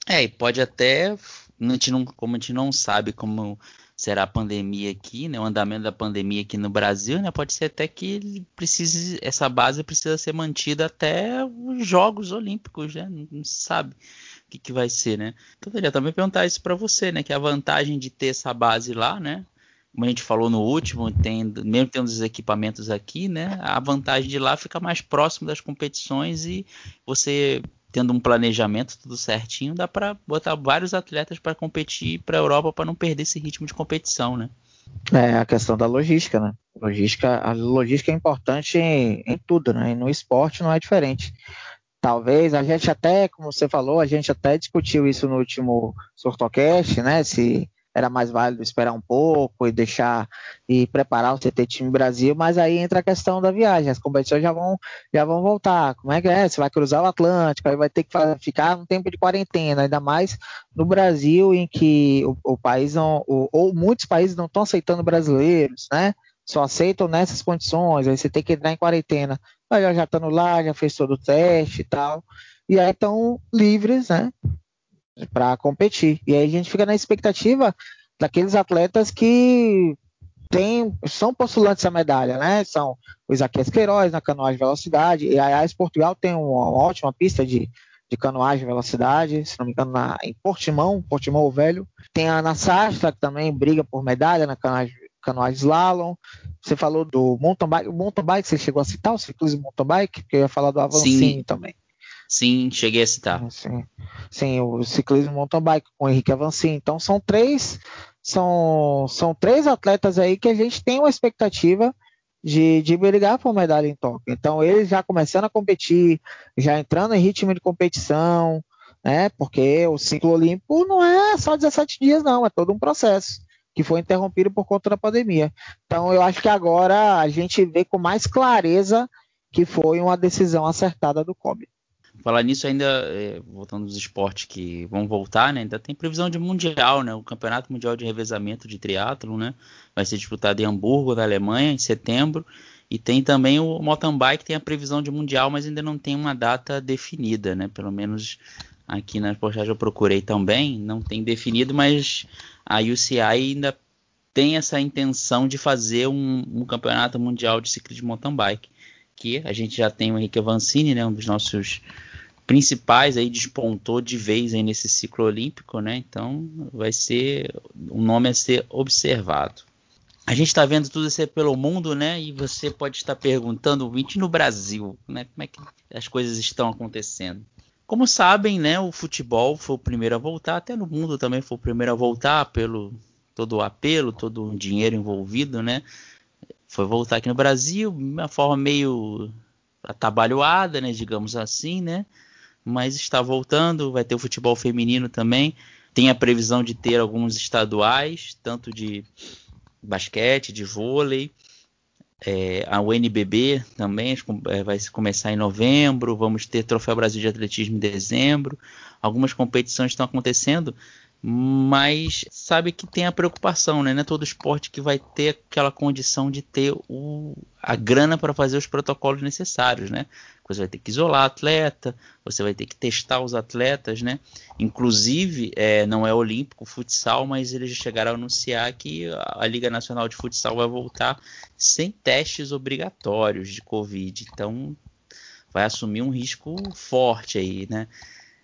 É, e pode até, a gente não, como a gente não sabe como será a pandemia aqui, né, o andamento da pandemia aqui no Brasil, né, pode ser até que precise, essa base precisa ser mantida até os Jogos Olímpicos, né, não, não sabe o que, que vai ser, né. Então, eu também perguntar isso para você, né, que a vantagem de ter essa base lá, né, como a gente falou no último, tem, mesmo tendo os equipamentos aqui, né? A vantagem de lá fica mais próximo das competições e você tendo um planejamento tudo certinho, dá para botar vários atletas para competir para a Europa para não perder esse ritmo de competição, né? É a questão da logística, né? Logística, a logística é importante em, em tudo, né? E no esporte não é diferente. Talvez a gente até, como você falou, a gente até discutiu isso no último Sortocast, né? Se era mais válido esperar um pouco e deixar e preparar o CT time Brasil, mas aí entra a questão da viagem, as competições já vão já vão voltar. Como é que é? Você vai cruzar o Atlântico, aí vai ter que ficar um tempo de quarentena, ainda mais no Brasil em que o, o país não, o, ou muitos países não estão aceitando brasileiros, né? Só aceitam nessas condições, aí você tem que entrar em quarentena. Mas já estando lá, já fez todo o teste e tal. E aí estão livres, né? Para competir. E aí a gente fica na expectativa daqueles atletas que tem, são postulantes à medalha, né? São o Isaquias Queiroz na canoagem velocidade. E aliás, Portugal tem uma, ótima pista de, de canoagem velocidade, se não me engano, na, em Portimão, Portimão Velho. Tem a Ana Sastra, que também briga por medalha na canoagem, canoagem slalom. Você falou do mountain bike, o mountain bike, você chegou a citar o ciclismo mountain bike? Porque eu ia falar do Avancini também. Sim, cheguei a citar. Sim, sim o ciclismo mountain bike com o Henrique Avancini. Então são três, são, são três atletas aí que a gente tem uma expectativa de, de brigar por medalha em Tóquio. Então eles já começando a competir, já entrando em ritmo de competição, né? Porque o ciclo olímpico não é só 17 dias, não, é todo um processo que foi interrompido por conta da pandemia. Então eu acho que agora a gente vê com mais clareza que foi uma decisão acertada do COB. Falar nisso ainda, é, voltando aos esportes que vão voltar, né? Ainda tem previsão de mundial, né? O Campeonato Mundial de Revezamento de Triatlo, né? Vai ser disputado em Hamburgo, na Alemanha, em setembro. E tem também o mountain bike, tem a previsão de mundial, mas ainda não tem uma data definida, né? Pelo menos aqui na postagem eu procurei também, não tem definido, mas a UCI ainda tem essa intenção de fazer um, um campeonato mundial de ciclismo mountain bike. Que a gente já tem o Henrique Avancini, né? Um dos nossos principais aí despontou de vez aí nesse ciclo olímpico, né? Então vai ser um nome a ser observado. A gente está vendo tudo isso pelo mundo, né? E você pode estar perguntando, 20 no Brasil, né? Como é que as coisas estão acontecendo? Como sabem, né? O futebol foi o primeiro a voltar, até no mundo também foi o primeiro a voltar pelo todo o apelo, todo o dinheiro envolvido, né? Foi voltar aqui no Brasil, uma forma meio atabalhoada, né? Digamos assim, né? Mas está voltando. Vai ter o futebol feminino também. Tem a previsão de ter alguns estaduais, tanto de basquete, de vôlei. É, a UNBB também é, vai começar em novembro. Vamos ter Troféu Brasil de Atletismo em dezembro. Algumas competições estão acontecendo. Mas sabe que tem a preocupação, né? Não é todo esporte que vai ter aquela condição de ter o, a grana para fazer os protocolos necessários, né? Você vai ter que isolar atleta, você vai ter que testar os atletas, né? Inclusive, é, não é olímpico, futsal, mas eles chegaram a anunciar que a Liga Nacional de Futsal vai voltar sem testes obrigatórios de Covid. Então, vai assumir um risco forte aí, né?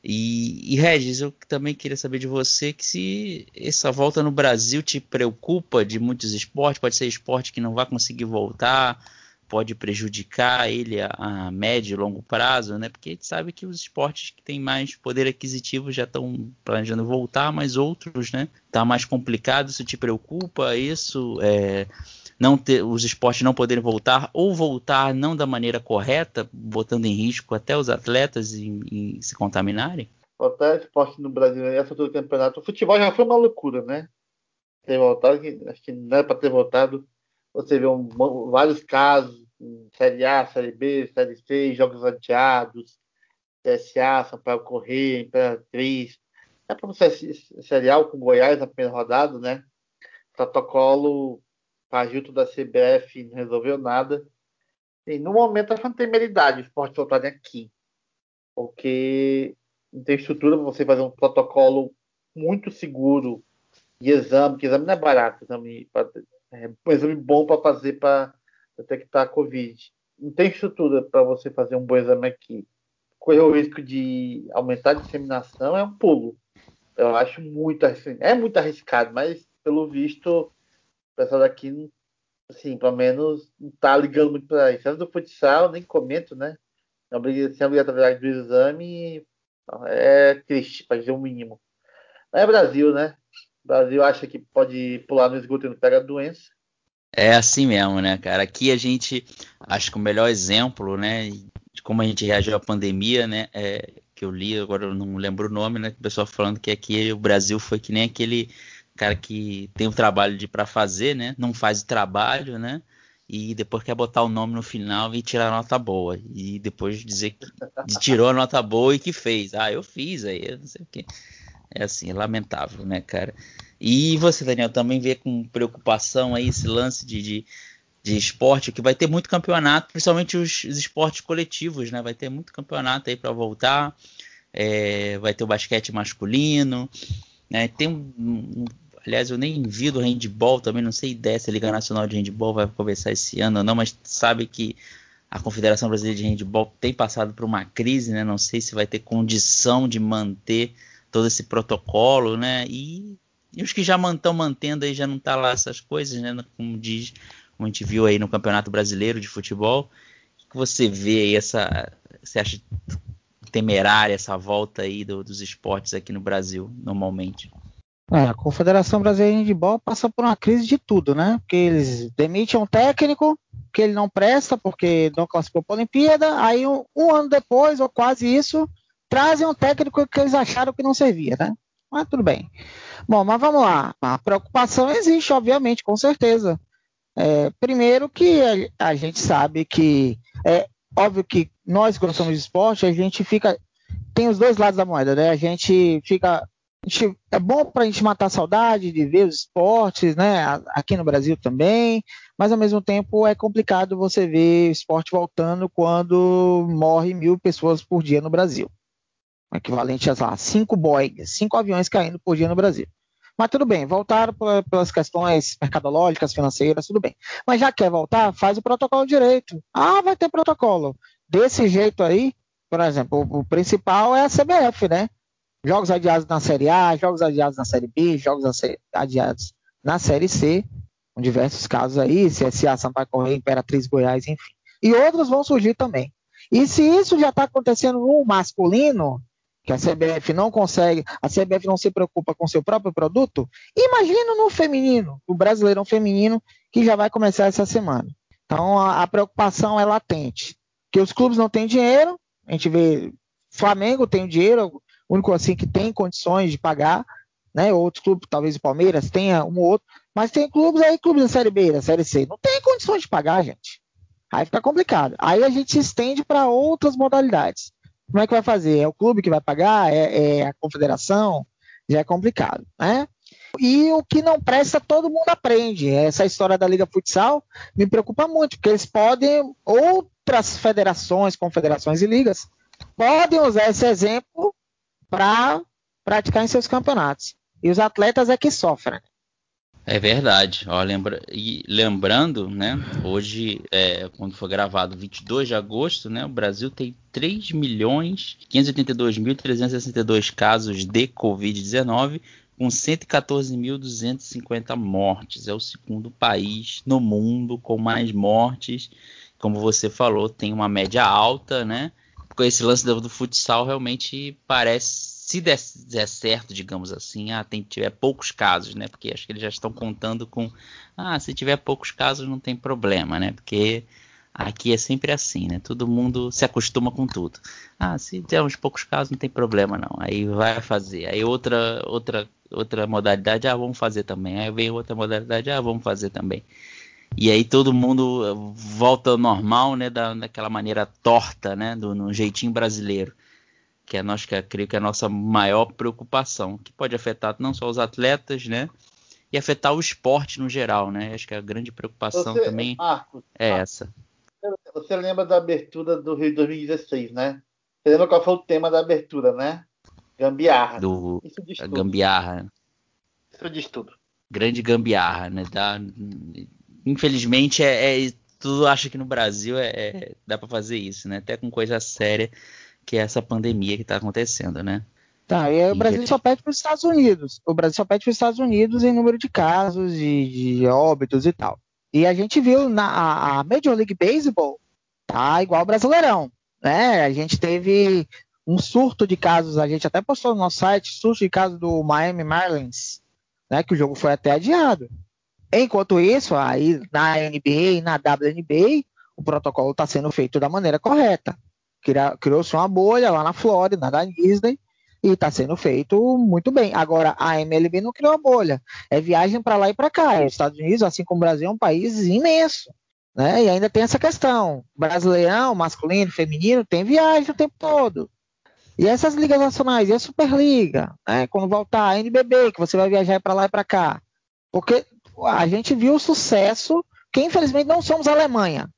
E, e, Regis, eu também queria saber de você que se essa volta no Brasil te preocupa de muitos esportes, pode ser esporte que não vai conseguir voltar, pode prejudicar ele a, a médio e longo prazo, né? Porque a gente sabe que os esportes que têm mais poder aquisitivo já estão planejando voltar, mas outros, né? Tá mais complicado, isso te preocupa? Isso é, não ter, os esportes não poderem voltar ou voltar não da maneira correta, botando em risco até os atletas em, em se contaminarem? Voltar esporte no Brasil essa altura do campeonato. O futebol já foi uma loucura, né? Ter voltado, acho que não era para ter voltado. Você vê um, vários casos, Série A, Série B, Série C, jogos adiados, CSA, São Paulo Correia, Imperatriz. É para você serial com Goiás na primeira rodada, né? Protocolo Fajuto da CBF não resolveu nada. E no momento, acho que não tem meridade o esporte voltar aqui. Porque não tem estrutura para você fazer um protocolo muito seguro de exame, que exame não é barato, exame, é um exame bom para fazer para detectar a Covid. Não tem estrutura para você fazer um bom exame aqui. Correr o risco de aumentar a disseminação é um pulo. Eu acho muito é muito arriscado, mas pelo visto o pessoal daqui, assim, pelo menos não tá ligando muito para isso. Antes do futsal, nem comento, né? Sem obrigatoriedade do exame é triste, para dizer o mínimo. Não é Brasil, né? O Brasil acha que pode pular no esgoto e não pega a doença. É assim mesmo, né, cara? Aqui a gente, acho que o melhor exemplo, né, de como a gente reagiu à pandemia, né, é, que eu li, agora eu não lembro o nome, né, o pessoal falando que aqui o Brasil foi que nem aquele cara que tem o trabalho de para fazer, né? Não faz o trabalho, né? E depois quer botar o nome no final e tirar a nota boa. E depois dizer que tirou a nota boa e que fez. Ah, eu fiz aí, não sei o quê. É assim, é lamentável, né, cara? E você, Daniel, também vê com preocupação aí esse lance de, de, de esporte, que vai ter muito campeonato, principalmente os, os esportes coletivos, né? Vai ter muito campeonato aí para voltar. É, vai ter o basquete masculino, né? Tem um, um Aliás, eu nem vi do handball também, não sei ideia se a Liga Nacional de Handball vai começar esse ano ou não, mas sabe que a Confederação Brasileira de Handball tem passado por uma crise, né? Não sei se vai ter condição de manter todo esse protocolo, né? E, e os que já estão mantendo aí já não tá lá essas coisas, né? Como diz, como a gente viu aí no Campeonato Brasileiro de Futebol. O que você vê aí essa, você acha temerária essa volta aí do, dos esportes aqui no Brasil normalmente? É, a Confederação Brasileira de Handball passa por uma crise de tudo, né? Porque eles demitem um técnico que ele não presta porque não classificou para a Olimpíada, aí um, um, ano depois, ou quase isso, trazem um técnico que eles acharam que não servia, né? Mas tudo bem. Bom, mas vamos lá. A preocupação existe, obviamente, com certeza. É, primeiro que a, a, gente sabe que é óbvio que nós que gostamos de esporte, a gente fica. Tem os dois lados da moeda, né? A gente fica gente, é bom para a gente matar a saudade de ver os esportes, né? Aqui no Brasil também, mas ao mesmo tempo é complicado você ver o esporte voltando quando morre mil pessoas por dia no Brasil. Equivalente a lá, cinco Boeing, cinco aviões caindo por dia no Brasil. Mas tudo bem, voltaram pelas questões mercadológicas, financeiras, tudo bem. Mas já quer voltar, faz o protocolo direito. Ah, vai ter protocolo. Desse jeito aí, por exemplo, o principal é a CBF, né? Jogos adiados na Série A, jogos adiados na Série B, jogos adiados na Série C, com diversos casos aí, CSA, Sampaio Correia, Imperatriz, Goiás, enfim. E outros vão surgir também. E se isso já está acontecendo no masculino, que a CBF não consegue, a CBF não se preocupa com seu próprio produto, imagina no feminino, o brasileirão feminino, que já vai começar essa semana. Então a, a preocupação é latente. Que os clubes não têm dinheiro, a gente vê Flamengo tem dinheiro, o único assim que tem condições de pagar, né? Outros clubes, talvez o Palmeiras tenha um ou outro, mas tem clubes aí, clubes da Série B, da Série C, não tem condições de pagar, gente. Aí fica complicado. Aí a gente estende para outras modalidades. Como é que vai fazer? É o clube que vai pagar? É, é, a confederação? já é complicado, né? E o que não presta, todo mundo aprende. Essa história da Liga Futsal me preocupa muito, porque eles podem, outras federações, confederações e ligas, podem usar esse exemplo para praticar em seus campeonatos. E os atletas é que sofrem. É verdade. Ó, lembra, e lembrando, né, hoje, é, quando foi gravado 22 de agosto, né, o Brasil tem 3.582.362 casos de Covid-19, com 114.250 mortes. É o segundo país no mundo com mais mortes. Como você falou, tem uma média alta, né? Com esse lance do, do futsal, realmente parece se der, der, certo, digamos assim, ah, tem, tiver poucos casos, né? Porque acho que eles já estão contando com, ah, se tiver poucos casos não tem problema, né? Porque aqui é sempre assim, né? Todo mundo se acostuma com tudo. Ah, se tiver uns poucos casos não tem problema não. Aí vai fazer. Aí outra outra outra modalidade, ah, vamos fazer também. Aí vem outra modalidade, ah, vamos fazer também. E aí todo mundo volta ao normal, né? Da, daquela maneira torta, né? Do, no jeitinho brasileiro que é nós que creio que é a nossa maior preocupação, que pode afetar não só os atletas, né, e afetar o esporte no geral, né? Acho que a grande preocupação você, também Marcos, é Marcos, essa. Você lembra da abertura do Rio 2016, né? Você lembra qual foi o tema da abertura, né? Gambiarra. Do a gambiarra. Isso diz tudo. Grande gambiarra, né? Da, infelizmente é, é tudo acha que no Brasil é, é dá para fazer isso, né? Até com coisa séria que é essa pandemia que está acontecendo, né? Tá, e o Brasil só pede para os Estados Unidos. O Brasil só pede para os Estados Unidos em número de casos, de, de óbitos e tal. E a gente viu na a Major League Baseball tá igual o Brasileirão, né? A gente teve um surto de casos, a gente até postou no nosso site, surto de casos do Miami Marlins, né? Que o jogo foi até adiado. Enquanto isso, aí na NBA e na WNBA, o protocolo está sendo feito da maneira correta criou-se uma bolha lá na Flórida, na Disney, e está sendo feito muito bem. Agora, a MLB não criou a bolha, é viagem para lá e para cá. E os Estados Unidos, assim como o Brasil, é um país imenso. Né? E ainda tem essa questão: brasileirão, masculino, feminino, tem viagem o tempo todo. E essas ligas nacionais, e a Superliga, né? quando voltar a NBB, que você vai viajar para lá e para cá. Porque a gente viu o sucesso, que infelizmente não somos a Alemanha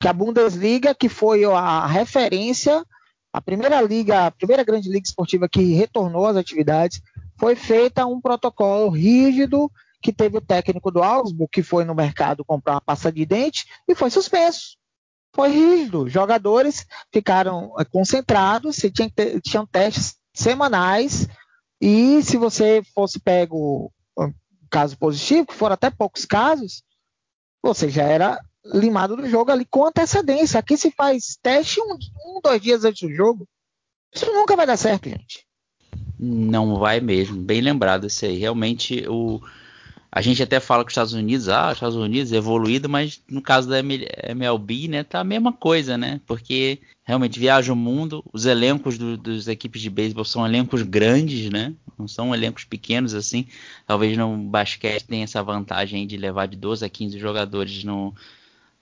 que a Bundesliga, que foi a referência, a primeira liga, a primeira grande liga esportiva que retornou às atividades, foi feita um protocolo rígido que teve o técnico do Augsburg, que foi no mercado comprar uma pasta de dente e foi suspenso. Foi rígido. Jogadores ficaram eh, concentrados, se tinha, tinham testes semanais e se você fosse pego caso positivo, que foram até poucos casos, você já era limado do jogo ali com antecedência. Aqui se faz teste um, um, dois dias antes do jogo. Isso nunca vai dar certo, gente. Não vai mesmo. Bem lembrado isso aí. Realmente o a gente até fala que os Estados Unidos, ah, os Estados Unidos é evoluído, mas no caso da MLB, né, tá a mesma coisa, né? Porque realmente viaja o mundo, os elencos do, dos equipes de beisebol são elencos grandes, né? Não são elencos pequenos assim. Talvez no basquete tenha essa vantagem de levar de 12 a 15 jogadores no,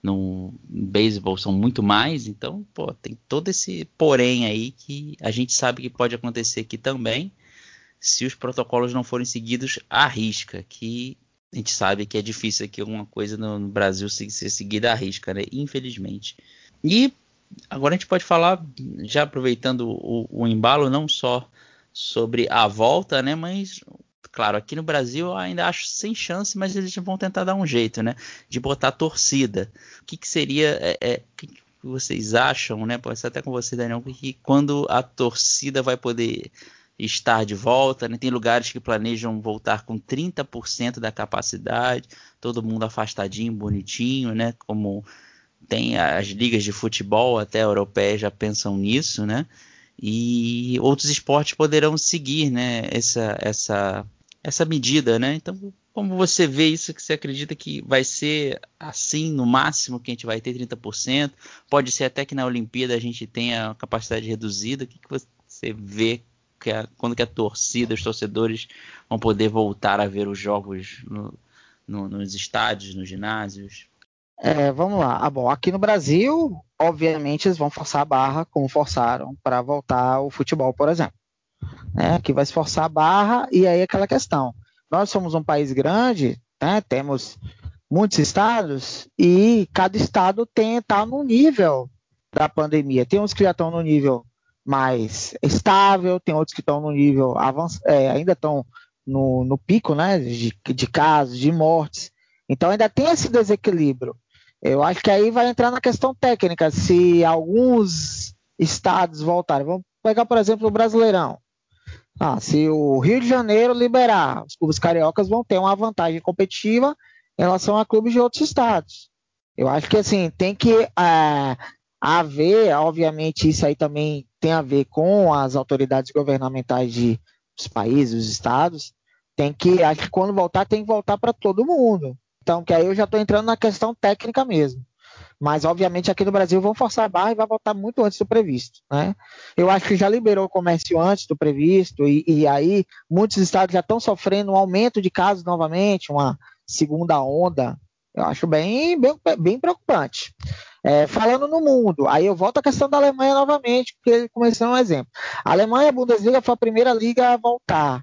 no beisebol são muito mais, então, pô, tem todo esse porém aí que a gente sabe que pode acontecer aqui também, se os protocolos não forem seguidos à risca, que a gente sabe que é difícil aqui alguma coisa no, Brasil ser seguida à risca, né? Infelizmente. E agora a gente pode falar, já aproveitando o, o embalo, não só sobre a volta, né, mas Claro, aqui no Brasil ainda acho sem chance, mas eles vão tentar dar um jeito, né? De botar torcida. O que, que seria. É, é, o que vocês acham, né? Pode ser até com você, Daniel, que quando a torcida vai poder estar de volta, né? Tem lugares que planejam voltar com 30% da capacidade, todo mundo afastadinho, bonitinho, né? Como tem as ligas de futebol até europeias já pensam nisso, né? E outros esportes poderão seguir, né? Essa essa essa medida, né? Então, como você vê isso, que você acredita que vai ser assim, no máximo, que a gente vai ter 30%? Pode ser até que na Olimpíada a gente tenha capacidade reduzida. O que, que você vê que a, quando que a torcida, os torcedores vão poder voltar a ver os jogos no, no, nos estádios, nos ginásios? É, vamos lá. Ah, bom, aqui no Brasil, obviamente, eles vão forçar a barra, como forçaram para voltar o futebol, por exemplo. né, vai se forçar a barra, e aí aquela questão. Nós somos um país grande, né, temos muitos estados, e cada estado tem está no nível da pandemia. Tem uns que já estão no nível mais estável, tem outros que estão no nível avançado, é, ainda estão no, no, pico né, de, de casos, de mortes. Então ainda tem esse desequilíbrio. Eu acho que aí vai entrar na questão técnica. Se alguns estados voltarem, vamos pegar, por exemplo, o Brasileirão. Ah, se o Rio de Janeiro liberar, os clubes cariocas vão ter uma vantagem competitiva em relação a clubes de outros estados. Eu acho que assim tem que é, haver, obviamente, isso aí também tem a ver com as autoridades governamentais de, dos países, dos estados. Tem que, acho que quando voltar, tem que voltar para todo mundo. Então, que aí eu já estou entrando na questão técnica mesmo. Mas, obviamente, aqui no Brasil vão forçar a barra e vai voltar muito antes do previsto. Né? Eu acho que já liberou o comércio antes do previsto, e, e aí muitos estados já estão sofrendo um aumento de casos novamente, uma segunda onda. Eu acho bem, bem, bem preocupante. É, falando no mundo, aí eu volto à questão da Alemanha novamente, porque começou um exemplo. A Alemanha, a Bundesliga, foi a primeira liga a voltar.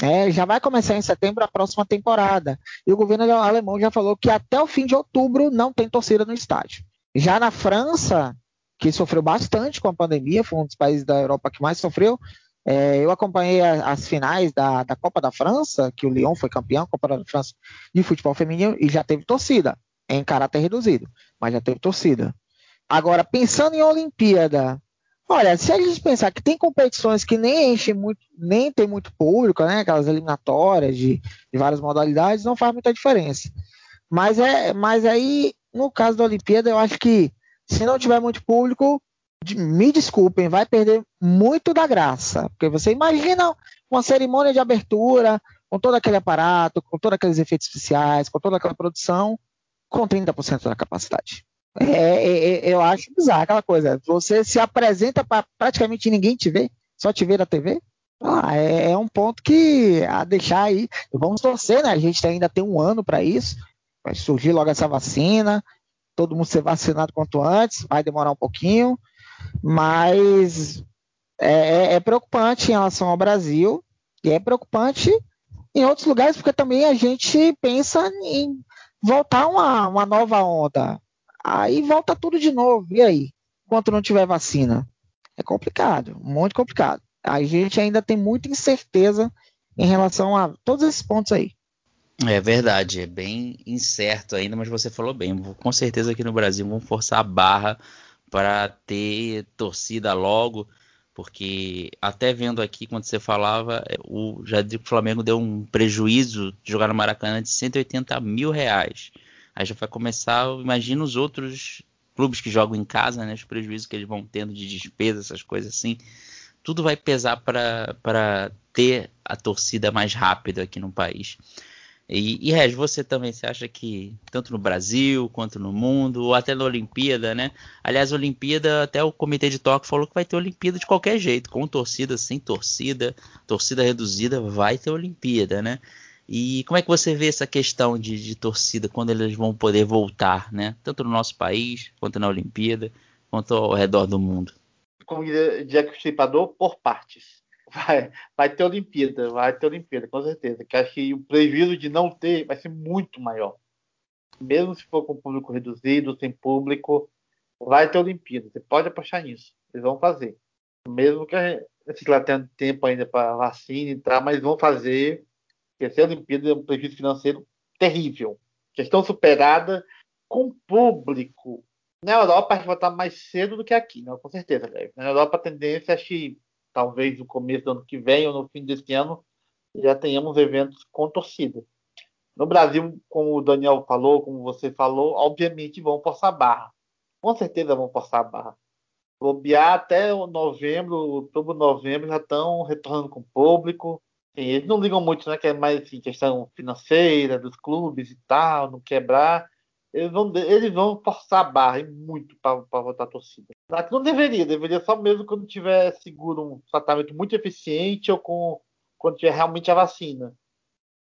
É, já vai começar em setembro a próxima temporada. E o governo alemão já falou que até o fim de outubro não tem torcida no estádio. Já na França, que sofreu bastante com a pandemia, foi um dos países da Europa que mais sofreu. É, eu acompanhei a, as finais da, da, Copa da França, que o Lyon foi campeão, Copa da França de futebol feminino, e já teve torcida, em caráter reduzido, mas já teve torcida. Agora, pensando em Olimpíada, Olha, se a gente pensar que tem competições que nem enchem muito, nem tem muito público, né? Aquelas eliminatórias de, de várias modalidades, não faz muita diferença. Mas é, mas aí, no caso da Olimpíada, eu acho que se não tiver muito público, me desculpem, vai perder muito da graça. Porque você imagina uma cerimônia de abertura, com todo aquele aparato, com todos aqueles efeitos especiais, com toda aquela produção, com 30% da capacidade. É, é, é, eu acho bizarro aquela coisa. Você se apresenta para praticamente ninguém te ver, só te ver na TV. Ah, é, é, um ponto que a deixar aí. Vamos torcer, né? A gente ainda tem um ano para isso. Vai surgir logo essa vacina. Todo mundo ser vacinado quanto antes. Vai demorar um pouquinho. Mas é, é, é preocupante em relação ao Brasil. E é preocupante em outros lugares, porque também a gente pensa em voltar uma, uma nova onda Aí volta tudo de novo. E aí? Enquanto não tiver vacina? É complicado, muito complicado. A gente ainda tem muita incerteza em relação a todos esses pontos aí. É verdade, é bem incerto ainda, mas você falou bem. Com certeza aqui no Brasil vão forçar a barra para ter torcida logo, porque até vendo aqui quando você falava, é, o, já o Flamengo deu um prejuízo de jogar no Maracanã de 180 mil reais. Aí já vai começar, imagina os outros clubes que jogam em casa, né, os prejuízos que eles vão tendo de despesa, essas coisas assim. Tudo vai pesar para ter a torcida mais rápida aqui no país. E, e Reg, você também, você acha que tanto no Brasil quanto no mundo, ou até na Olimpíada, né? Aliás, Olimpíada, até o Comitê de Tóquio falou que vai ter Olimpíada de qualquer jeito, com torcida, sem torcida, torcida reduzida, vai ter Olimpíada, né? E como é que você vê essa questão de, de, torcida quando eles vão poder voltar, né? Tanto no nosso país, quanto na Olimpíada, quanto ao redor do mundo? Como Jack Stripador, por partes. Vai, vai ter Olimpíada, vai ter Olimpíada, com certeza. Que acho que o prejuízo de não ter vai ser muito maior. Mesmo se for com público reduzido, sem público, vai ter Olimpíada. Você pode apostar nisso. Eles vão fazer. Mesmo que gente lá tenha tempo ainda para vacina e tal, mas vão fazer porque a Olimpíada é um prejuízo financeiro terrível. Questão superada com público. Na Europa a gente vai estar mais cedo do que aqui, né? com certeza. Né? Na Europa a tendência é que talvez no começo do ano que vem ou no fim desse ano já tenhamos eventos com torcida. No Brasil, como o Daniel falou, como você falou, obviamente vão a barra. Com certeza vão a barra. Bobear até novembro, outubro, novembro já estão retornando com o público. Eles não ligam muito, né? Que é mais assim, questão financeira dos clubes e tal, não quebrar. Eles vão, eles vão forçar a barra muito para votar a torcida. Não deveria, deveria só mesmo quando tiver seguro um tratamento muito eficiente ou com, quando tiver realmente a vacina.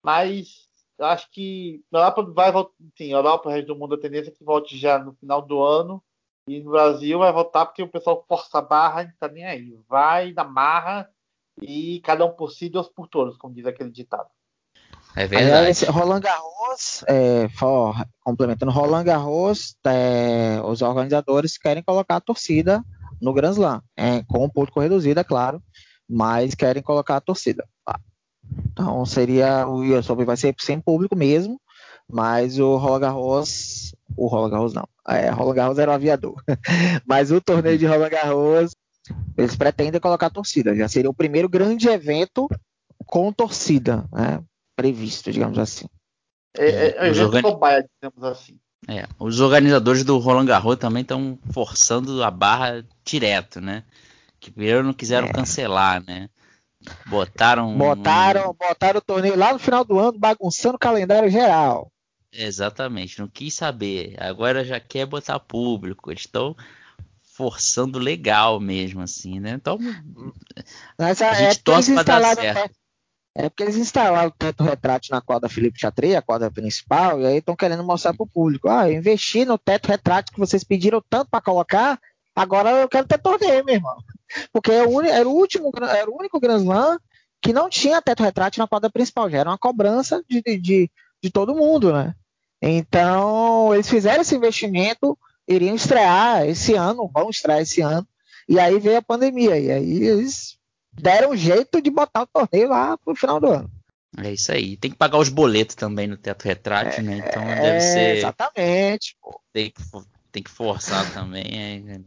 Mas acho que a Europa vai voltar, sim, Europa, o resto do mundo, a tendência é que volte já no final do ano. E no Brasil vai voltar porque o pessoal força a barra e não tá nem aí. Vai na marra e cada um por si, Deus por todos, como diz aquele ditado. É verdade. Esse Roland Garros, é, for, complementando Roland Garros, é, os organizadores querem colocar a torcida no Grand Slam, é, com o público reduzido, é claro, mas querem colocar a torcida. Então seria o Open vai ser sem público mesmo, mas o Roland Garros, o Roland Garros não, é, Roland Garros era o aviador, (laughs) mas o torneio de Roland Garros eles pretendem colocar a torcida, já seria o primeiro grande evento com torcida, né? Previsto, digamos assim. É, é, é Os evento organi- cobaia, digamos assim. É, os organizadores do Roland Garros também estão forçando a barra direto, né? Que primeiro não quiseram É. cancelar, né? Botaram. Botaram, botaram o torneio lá no final do ano, bagunçando o calendário geral. Exatamente, não quis saber. Agora já quer botar público. Eles estão forçando legal mesmo, assim, né? Então, Mas A é, gente porque torce pra dar certo. É porque eles instalaram o teto retrátil na quadra Felipe Chatrey, a quadra principal, e aí estão querendo mostrar para o público. Ah, eu investi no teto retrátil que vocês pediram tanto para colocar, agora eu quero ter torneio, meu irmão. Porque é era o, último, era o único Grand Slam que não tinha teto retrátil na quadra principal, já era uma cobrança de, de, de todo mundo, né? Então, eles fizeram esse investimento, iriam estrear esse ano, vão estrear esse ano, e aí veio a pandemia, e aí eles deram um jeito de botar o torneio lá pro final do ano. é isso aí. Tem que pagar os boletos também no teto retrátil, né? Então É, deve ser. Exatamente. pô. Tem que, tem que forçar também. é.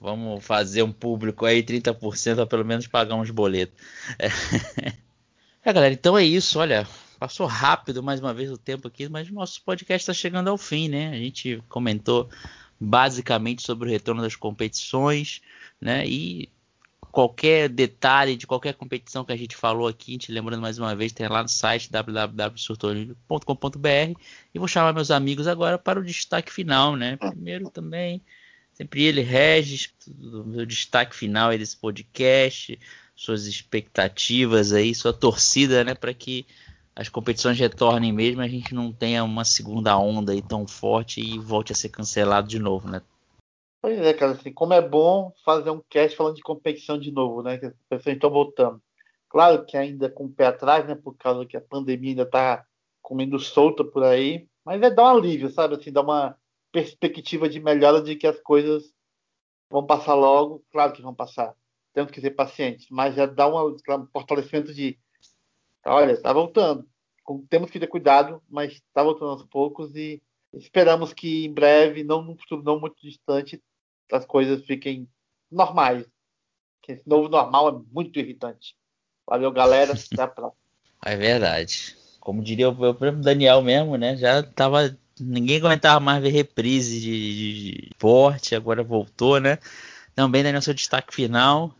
Vamos fazer um público aí, 30% para pelo menos pagar uns boletos. É. (laughs) É, galera, então é isso. Olha, passou rápido mais uma vez o tempo aqui, mas o nosso podcast está chegando ao fim, né? A gente comentou basicamente sobre o retorno das competições, né? E qualquer detalhe de qualquer competição que a gente falou aqui, te lembrando mais uma vez, tem lá no site www.surtoolímpico.com.br e vou chamar meus amigos agora para o destaque final, né? Primeiro também, sempre ele, Regis, o meu destaque final aí desse podcast, suas expectativas aí, sua torcida, né, para que as competições retornem mesmo, a gente não tenha uma segunda onda aí tão forte e volte a ser cancelado de novo, né? Pois é, cara, assim, como é bom fazer um cast falando de competição de novo, né? Que as pessoas estão voltando. Claro que ainda com o pé atrás, né? Por causa que a pandemia ainda tá comendo solta por aí. Mas é dar um alívio, sabe? Assim, dar uma perspectiva de melhora de que as coisas vão passar logo. Claro que vão passar. Temos que ser pacientes. Mas já dá um fortalecimento de olha, tá voltando. Temos que ter cuidado, mas tá voltando aos poucos e esperamos que em breve, não num futuro não muito distante, as coisas fiquem normais. Que esse novo normal é muito irritante. Valeu, galera. (laughs) Até a próxima. É verdade. Como diria o meu próprio Daniel mesmo, né? Já tava. Ninguém aguentava mais ver reprise de, de, de esporte, agora voltou, né? Também Daniel, seu destaque final,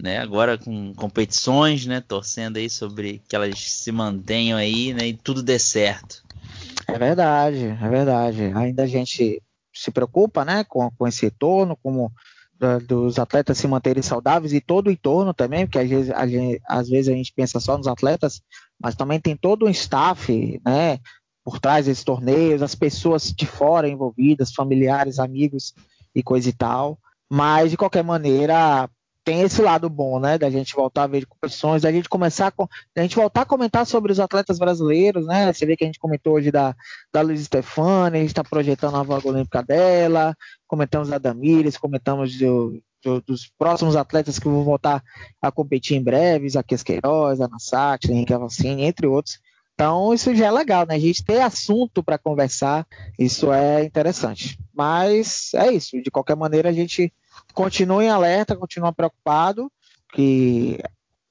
né? Agora com competições, né? Torcendo aí sobre que elas se mantenham aí, né? E tudo dê certo. É verdade, é verdade. Ainda a gente se preocupa, né, com, com esse retorno, como dos atletas se manterem saudáveis e todo o entorno também, porque às vezes, a gente, às vezes a gente pensa só nos atletas, mas também tem todo um staff, né, por trás desses torneios, as pessoas de fora envolvidas, familiares, amigos e coisa e tal. Mas de qualquer maneira tem esse lado bom, né, da gente voltar a ver competições, da gente começar a, da gente voltar a comentar sobre os atletas brasileiros, né? Você vê que a gente comentou hoje da da Luiz Stefani, a gente está projetando a vaga olímpica dela, comentamos da Damires, comentamos do- do- dos próximos atletas que vão voltar a competir em breve, Isaquias Queiroz, Ana Sati, Henrique Avancini, entre outros. Então, isso já é legal, né? A gente ter assunto para conversar, isso é interessante. Mas é isso, de qualquer maneira, a gente continua em alerta, continua preocupado, que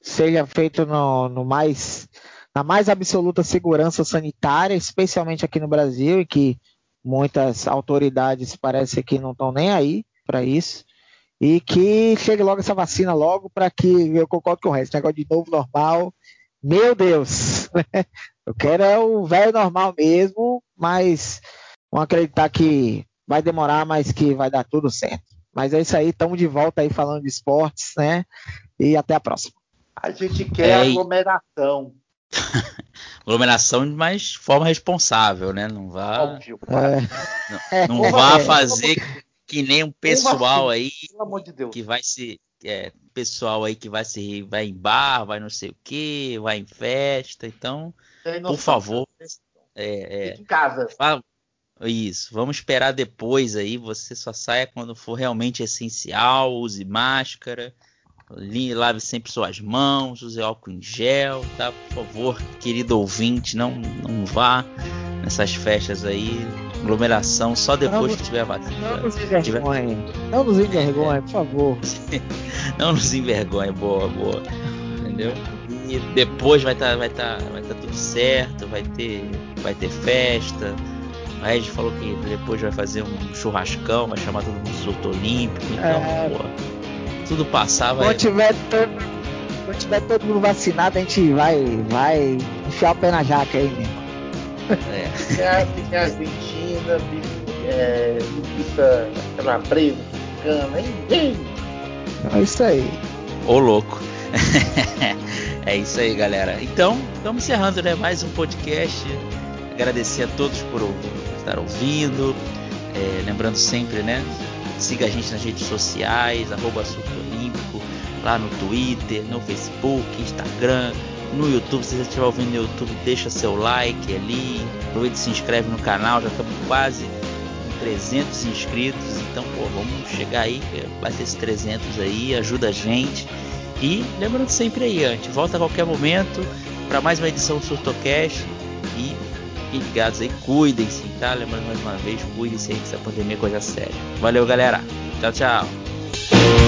seja feito no, no mais na mais absoluta segurança sanitária, especialmente aqui no Brasil, e que muitas autoridades parece que não estão nem aí para isso. E que chegue logo essa vacina logo para que eu concordo com o resto, negócio de novo normal. Meu Deus! (laughs) Eu quero é o velho normal mesmo, mas vamos acreditar que vai demorar, mas que vai dar tudo certo. Mas é isso aí, estamos de volta aí falando de esportes, né? E até a próxima. A gente quer É, aglomeração. (laughs) Aglomeração de mais forma responsável, né? Não vá, Óbvio. É, não é, vá fazer que nem um pessoal aí Pelo amor de Deus. que vai se é, pessoal aí que vai se vai em bar, vai não sei o que, vai em festa, então, por favor, é, é, em casa. Isso, vamos esperar depois aí. Você só saia quando for realmente essencial. Use máscara, lave sempre suas mãos, use álcool em gel, tá? Por favor, querido ouvinte, não, não vá nessas festas aí. Aglomeração só depois não, que tiver vacina. Não nos envergonhe. Não nos envergonhe, por favor. (laughs) não nos envergonhe, boa, boa. Entendeu? E depois vai estar tá, vai tá, vai tá tudo certo, vai ter, vai ter festa a Red falou que depois vai fazer um churrascão, vai chamar todo mundo surto olímpico. Então, é... pô, tudo passar vai. Quando tiver, todo, quando tiver todo mundo vacinado, a gente vai, vai enfiar o pé na jaca aí, mesmo. É. (laughs) Tem a Argentina, é, pizza calabresa, mexicana, hein? É isso aí. Ô louco. (laughs) é isso aí, galera. Então, estamos encerrando né, mais um podcast. Agradecer a todos por estar ouvindo. É, lembrando sempre, né? Siga a gente nas redes sociais, arroba Olímpico, lá no Twitter, no Facebook, Instagram, no YouTube. Se você estiver ouvindo no YouTube, deixa seu like ali. Aproveita e se inscreve no canal, já estamos quase com 300 inscritos. Então, pô, vamos chegar aí, bater esses 300 aí, ajuda a gente. E lembrando sempre aí, a gente volta a qualquer momento para mais uma edição do Surtocast. E fiquem ligados aí, cuidem-se, tá? Lembrando mais uma vez, cuidem-se aí essa pandemia é coisa séria. Valeu, galera. Tchau, tchau.